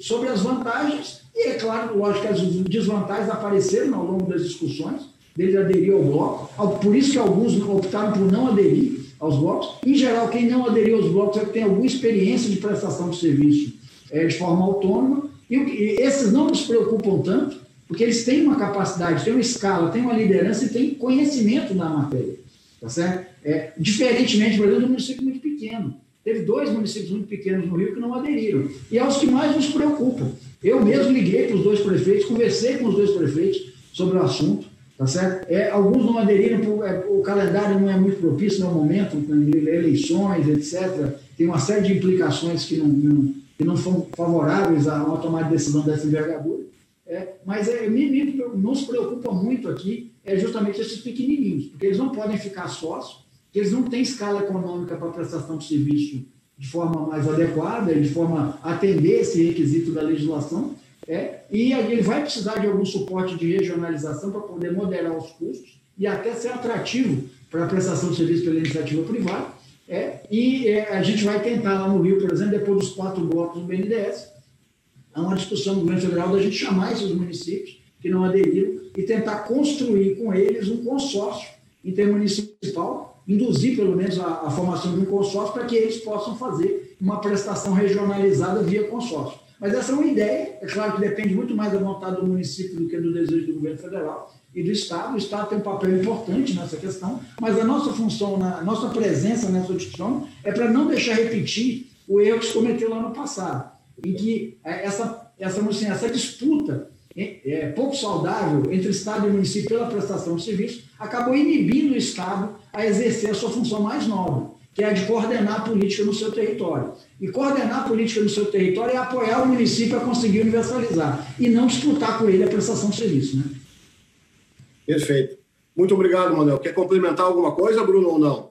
sobre as vantagens, e é claro, lógico que as desvantagens apareceram ao longo das discussões, dele aderir ao bloco, por isso que alguns optaram por não aderir aos blocos. Em geral, quem não aderiu aos blocos é que tem alguma experiência de prestação de serviço é, de forma autônoma, e, esses não nos preocupam tanto, porque eles têm uma capacidade, têm uma escala, têm uma liderança e têm conhecimento da matéria. Tá certo? É, diferentemente, por exemplo, do município muito pequeno. Teve dois municípios muito pequenos no Rio que não aderiram. E é os que mais nos preocupam. Eu mesmo liguei para os dois prefeitos, conversei com os dois prefeitos sobre o assunto, tá certo? É, alguns não aderiram, por, é, o calendário não é muito propício no momento, eleições, etc. Tem uma série de implicações que não, não, que não são favoráveis a uma tomada de decisão dessa envergadura. É, mas é, me, me, nos preocupa muito aqui é justamente esses pequenininhos, porque eles não podem ficar sós, eles não têm escala econômica para prestação de serviço de forma mais adequada, de forma a atender esse requisito da legislação, é, e ele vai precisar de algum suporte de regionalização para poder moderar os custos e até ser atrativo para a prestação de serviço pela iniciativa privada. É, e é, a gente vai tentar lá no Rio, por exemplo, depois dos quatro blocos do BNDES, há uma discussão no governo federal da gente chamar esses municípios que não aderiram e tentar construir com eles um consórcio intermunicipal, induzir pelo menos a, a formação de um consórcio para que eles possam fazer uma prestação regionalizada via consórcio. Mas essa é uma ideia, é claro que depende muito mais da vontade do município do que do desejo do governo federal e do Estado. O Estado tem um papel importante nessa questão, mas a nossa função, a nossa presença nessa discussão é para não deixar repetir o erro que se cometeu lá no passado em que é, essa, essa, assim, essa disputa é, é, pouco saudável entre Estado e município pela prestação de serviço acabou inibindo o Estado a exercer a sua função mais nova, que é a de coordenar a política no seu território. E coordenar a política no seu território é apoiar o município a conseguir universalizar e não disputar com ele a prestação de serviço. Né? Perfeito. Muito obrigado, Manuel. Quer complementar alguma coisa, Bruno, ou não?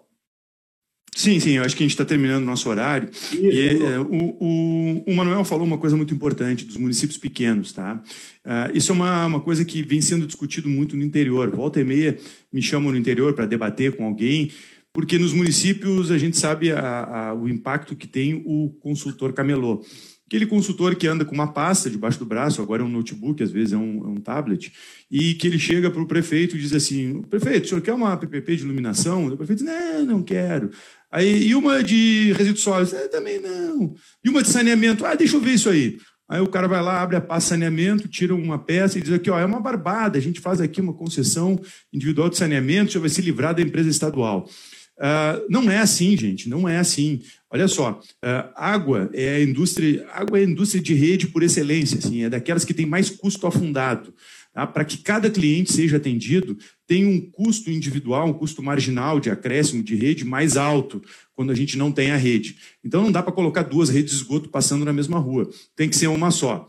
Sim, sim, eu acho que a gente está terminando o nosso horário. Isso, e, é, o, o, o, Manuel falou uma coisa muito importante dos municípios pequenos, tá? Uh, isso é uma, uma coisa que vem sendo discutido muito no interior. Volta e meia me chamam no interior para debater com alguém, porque nos municípios a gente sabe a, a, o impacto que tem o consultor camelô. Aquele consultor que anda com uma pasta debaixo do braço, agora é um notebook, às vezes é um, é um tablet, e que ele chega para o prefeito e diz assim: prefeito, o senhor quer uma PPP de iluminação? O prefeito diz: não, não quero. Aí, e uma de resíduos sólidos? É, também não. E uma de saneamento? Ah, deixa eu ver isso aí. Aí o cara vai lá, abre a pasta saneamento, tira uma peça e diz aqui, ó, é uma barbada, a gente faz aqui uma concessão individual de saneamento, já vai se livrar da empresa estadual. Uh, não é assim, gente, não é assim. Olha só, uh, água é a indústria, água é a indústria de rede por excelência, assim, é daquelas que tem mais custo afundado. Tá? Para que cada cliente seja atendido, tem um custo individual, um custo marginal de acréscimo de rede mais alto quando a gente não tem a rede. Então não dá para colocar duas redes de esgoto passando na mesma rua, tem que ser uma só.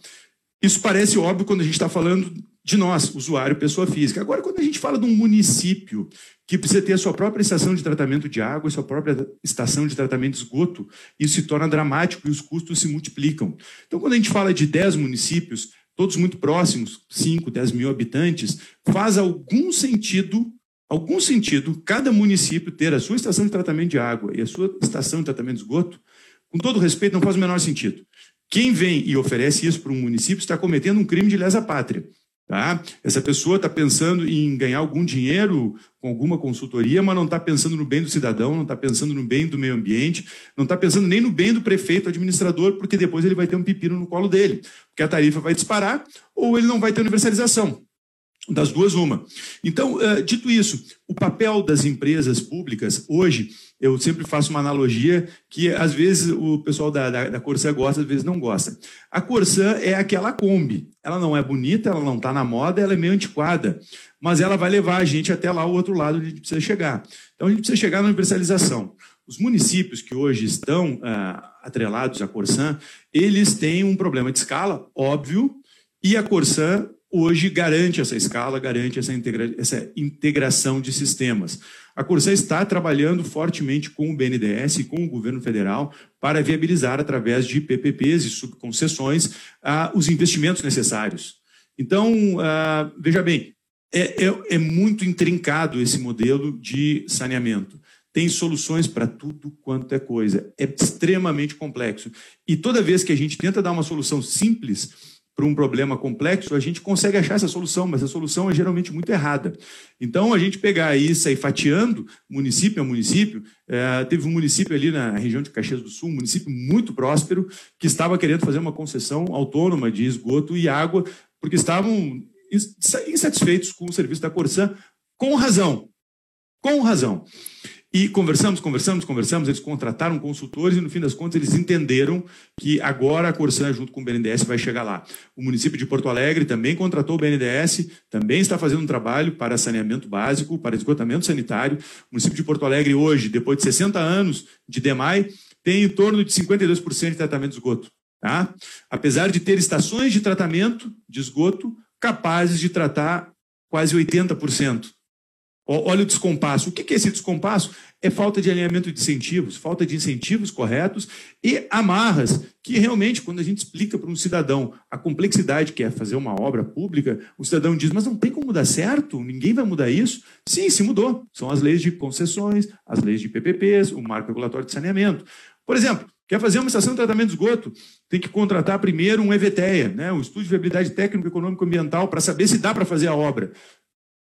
Isso parece óbvio quando a gente está falando de nós, usuário, pessoa física. Agora, quando a gente fala de um município que precisa ter a sua própria estação de tratamento de água, a sua própria estação de tratamento de esgoto, isso se torna dramático e os custos se multiplicam. Então, quando a gente fala de 10 municípios, todos muito próximos, 5, 10 mil habitantes, faz algum sentido, algum sentido, cada município ter a sua estação de tratamento de água e a sua estação de tratamento de esgoto, com todo respeito, não faz o menor sentido. Quem vem e oferece isso para um município está cometendo um crime de lesa pátria. Tá? Essa pessoa está pensando em ganhar algum dinheiro com alguma consultoria, mas não está pensando no bem do cidadão, não está pensando no bem do meio ambiente, não está pensando nem no bem do prefeito administrador, porque depois ele vai ter um pepino no colo dele, porque a tarifa vai disparar ou ele não vai ter universalização. Das duas, uma. Então, uh, dito isso, o papel das empresas públicas, hoje, eu sempre faço uma analogia que, às vezes, o pessoal da, da, da Corsã gosta, às vezes não gosta. A Corsã é aquela Kombi. Ela não é bonita, ela não está na moda, ela é meio antiquada, mas ela vai levar a gente até lá o outro lado onde a gente precisa chegar. Então, a gente precisa chegar na universalização. Os municípios que hoje estão uh, atrelados à Corsã, eles têm um problema de escala, óbvio, e a Corsã hoje garante essa escala, garante essa, integra essa integração de sistemas. A Corsã está trabalhando fortemente com o BNDES e com o governo federal para viabilizar, através de PPPs e subconcessões, uh, os investimentos necessários. Então, uh, veja bem, é, é, é muito intrincado esse modelo de saneamento tem soluções para tudo quanto é coisa. É extremamente complexo. E toda vez que a gente tenta dar uma solução simples, para um problema complexo, a gente consegue achar essa solução, mas a solução é geralmente muito errada. Então, a gente pegar isso e fatiando, município a município, é, teve um município ali na região de Caxias do Sul, um município muito próspero, que estava querendo fazer uma concessão autônoma de esgoto e água, porque estavam insatisfeitos com o serviço da Corsã, com razão. Com razão. E conversamos, conversamos, conversamos, eles contrataram consultores e, no fim das contas, eles entenderam que agora a Corsã, junto com o BNDES, vai chegar lá. O município de Porto Alegre também contratou o BNDES, também está fazendo um trabalho para saneamento básico, para esgotamento sanitário. O município de Porto Alegre, hoje, depois de 60 anos de DEMAI, tem em torno de 52% de tratamento de esgoto. Tá? Apesar de ter estações de tratamento de esgoto capazes de tratar quase 80%. Olha o descompasso. O que é esse descompasso? É falta de alinhamento de incentivos, falta de incentivos corretos e amarras que realmente, quando a gente explica para um cidadão a complexidade que é fazer uma obra pública, o cidadão diz: Mas não tem como dar certo? Ninguém vai mudar isso? Sim, se mudou. São as leis de concessões, as leis de PPPs, o marco regulatório de saneamento. Por exemplo, quer fazer uma estação de tratamento de esgoto, tem que contratar primeiro um EVTEA, né, um estudo de viabilidade técnico, econômico ambiental, para saber se dá para fazer a obra.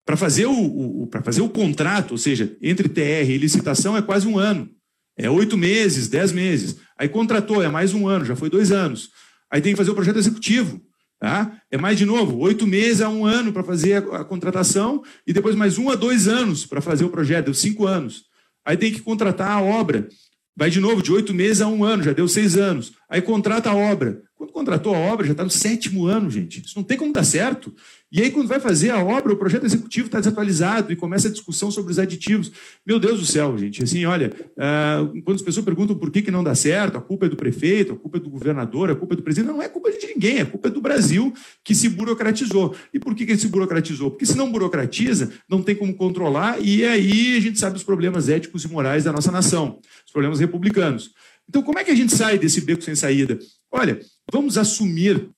Para fazer o, o para fazer o contrato, ou seja, entre TR e licitação, é quase um ano. É oito meses, dez meses. Aí contratou, é mais um ano, já foi dois anos. Aí tem que fazer o projeto executivo. Tá? É mais de novo, oito meses a um ano para fazer a, a, contratação e depois mais um a dois anos para fazer o projeto, deu cinco anos. Aí tem que contratar a obra. Vai de novo, de oito meses a um ano, já deu seis anos. Aí contrata a obra. Quando contratou a obra, já está no sétimo ano, gente. Isso não tem como dar certo. E aí, quando vai fazer a obra, o projeto executivo está desatualizado e começa a discussão sobre os aditivos. Meu Deus do céu, gente. Assim, olha, uh, quando as pessoas perguntam por que, que não dá certo, a culpa é do prefeito, a culpa é do governador, a culpa é do presidente. Não, não é culpa de ninguém, é culpa do Brasil que se burocratizou. E por que, que ele se burocratizou? Porque se não burocratiza, não tem como controlar, e aí a gente sabe os problemas éticos e morais da nossa nação, os problemas republicanos. Então, como é que a gente sai desse beco sem saída? Olha, vamos assumir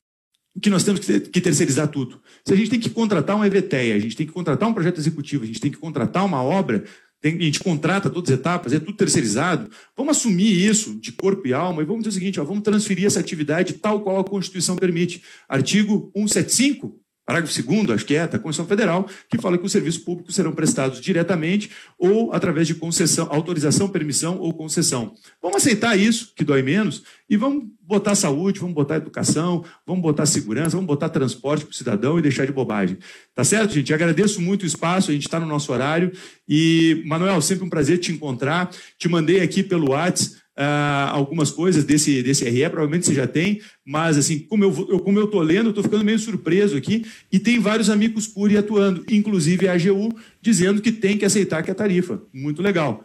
que nós temos que, ter, que, terceirizar tudo. Se a gente tem que contratar um EVTEA, a gente tem que contratar um projeto executivo, a gente tem que contratar uma obra, tem, a gente contrata todas as etapas, é tudo terceirizado, vamos assumir isso de corpo e alma e vamos dizer o seguinte, ó, vamos transferir essa atividade tal qual a Constituição permite. Artigo 175 Parágrafo 2 acho que é, da Constituição Federal, que fala que os serviços públicos serão prestados diretamente ou através de concessão, autorização, permissão ou concessão. Vamos aceitar isso, que dói menos, e vamos botar saúde, vamos botar educação, vamos botar segurança, vamos botar transporte para o cidadão e deixar de bobagem. Tá certo, gente? agradeço muito o espaço, a gente está no nosso horário. E, Manuel, sempre um prazer te encontrar. Te mandei aqui pelo WhatsApp uh, algumas coisas desse, desse RE, provavelmente você já tem, mas assim, como eu, eu como eu tô lendo, eu estou ficando meio surpreso aqui, e tem vários amigos Curi atuando, inclusive a AGU, dizendo que tem que aceitar que é tarifa. Muito legal.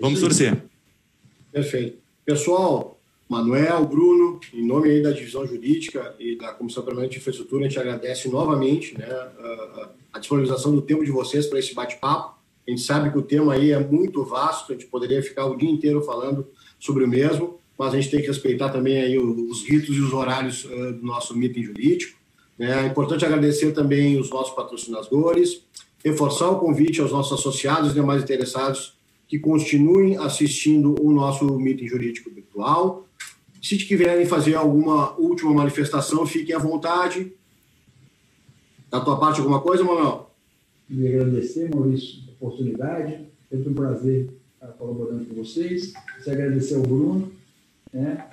Vamos torcer. Perfeito. Pessoal, Manuel, Bruno, em nome aí da divisão jurídica e da Comissão Permanente de Infraestrutura, a gente agradece novamente né, a, a disponibilização do tempo de vocês para esse bate-papo. A gente sabe que o tema aí é muito vasto, a gente poderia ficar o dia inteiro falando sobre o mesmo, mas a gente tem que respeitar também aí os ritos e os horários do nosso meeting jurídico. Né? É importante agradecer também os nossos patrocinadores, reforçar o convite aos nossos associados e demais interessados que continuem assistindo o nosso meeting jurídico virtual. Se quiserem fazer alguma última manifestação, fiquem à vontade. Da tua parte, alguma coisa, Manuel? Queria agradecer, Maurício, oportunidade. Foi um prazer estar colaborando com vocês. Queria agradecer ao Bruno né,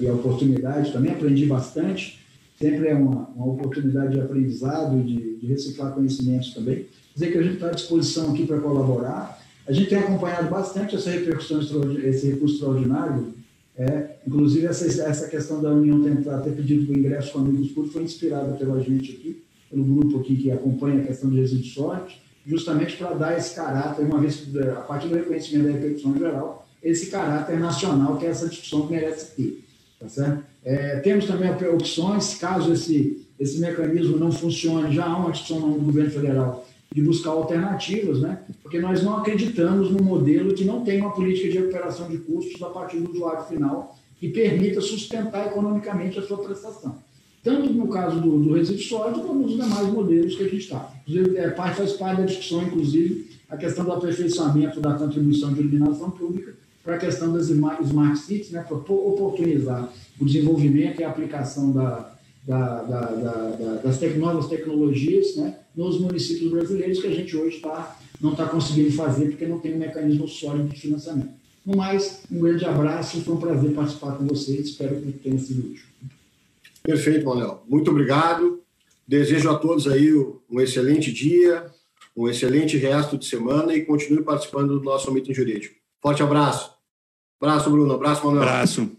e a oportunidade. Também aprendi bastante. Sempre é uma, uma oportunidade de aprendizado, de, de reciclar conhecimentos também. Dizer que a gente está à disposição aqui para colaborar. A gente tem acompanhado bastante essa repercussão, esse recurso extraordinário. É, inclusive, essa, essa questão da União tentar ter pedido o ingresso com amigos públicos foi inspirada pela gente aqui, pelo grupo aqui que acompanha a questão de resíduos sólidos, justamente para dar esse caráter, uma vez que, a partir do reconhecimento da repercussão geral, esse caráter nacional que é essa discussão merece ter. Tá certo? É, temos também opções, caso esse, esse mecanismo não funcione, já há uma discussão no governo federal de buscar alternativas, né? porque nós não acreditamos num modelo que não tem uma política de recuperação de custos a partir do usuário final que permita sustentar economicamente a sua prestação. Tanto no caso do, do resíduo sólido, como nos demais modelos que a gente está. Inclusive, é, faz parte da discussão, inclusive, a questão do aperfeiçoamento da contribuição de iluminação pública para a questão das smart cities, né, para oportunizar o desenvolvimento e a aplicação da, da, da, da, das novas tecnologias né, nos municípios brasileiros que a gente hoje tá, não está conseguindo fazer porque não tem um mecanismo sólido de financiamento. No mais, um grande abraço, foi um prazer participar com vocês, espero que tenha sido útil. Perfeito, Manuel. Muito obrigado. Desejo a todos aí um excelente dia, um excelente resto de semana e continue participando do nosso meeting jurídico. Forte abraço. Abraço, Bruno. Abraço, Manuel. Abraço.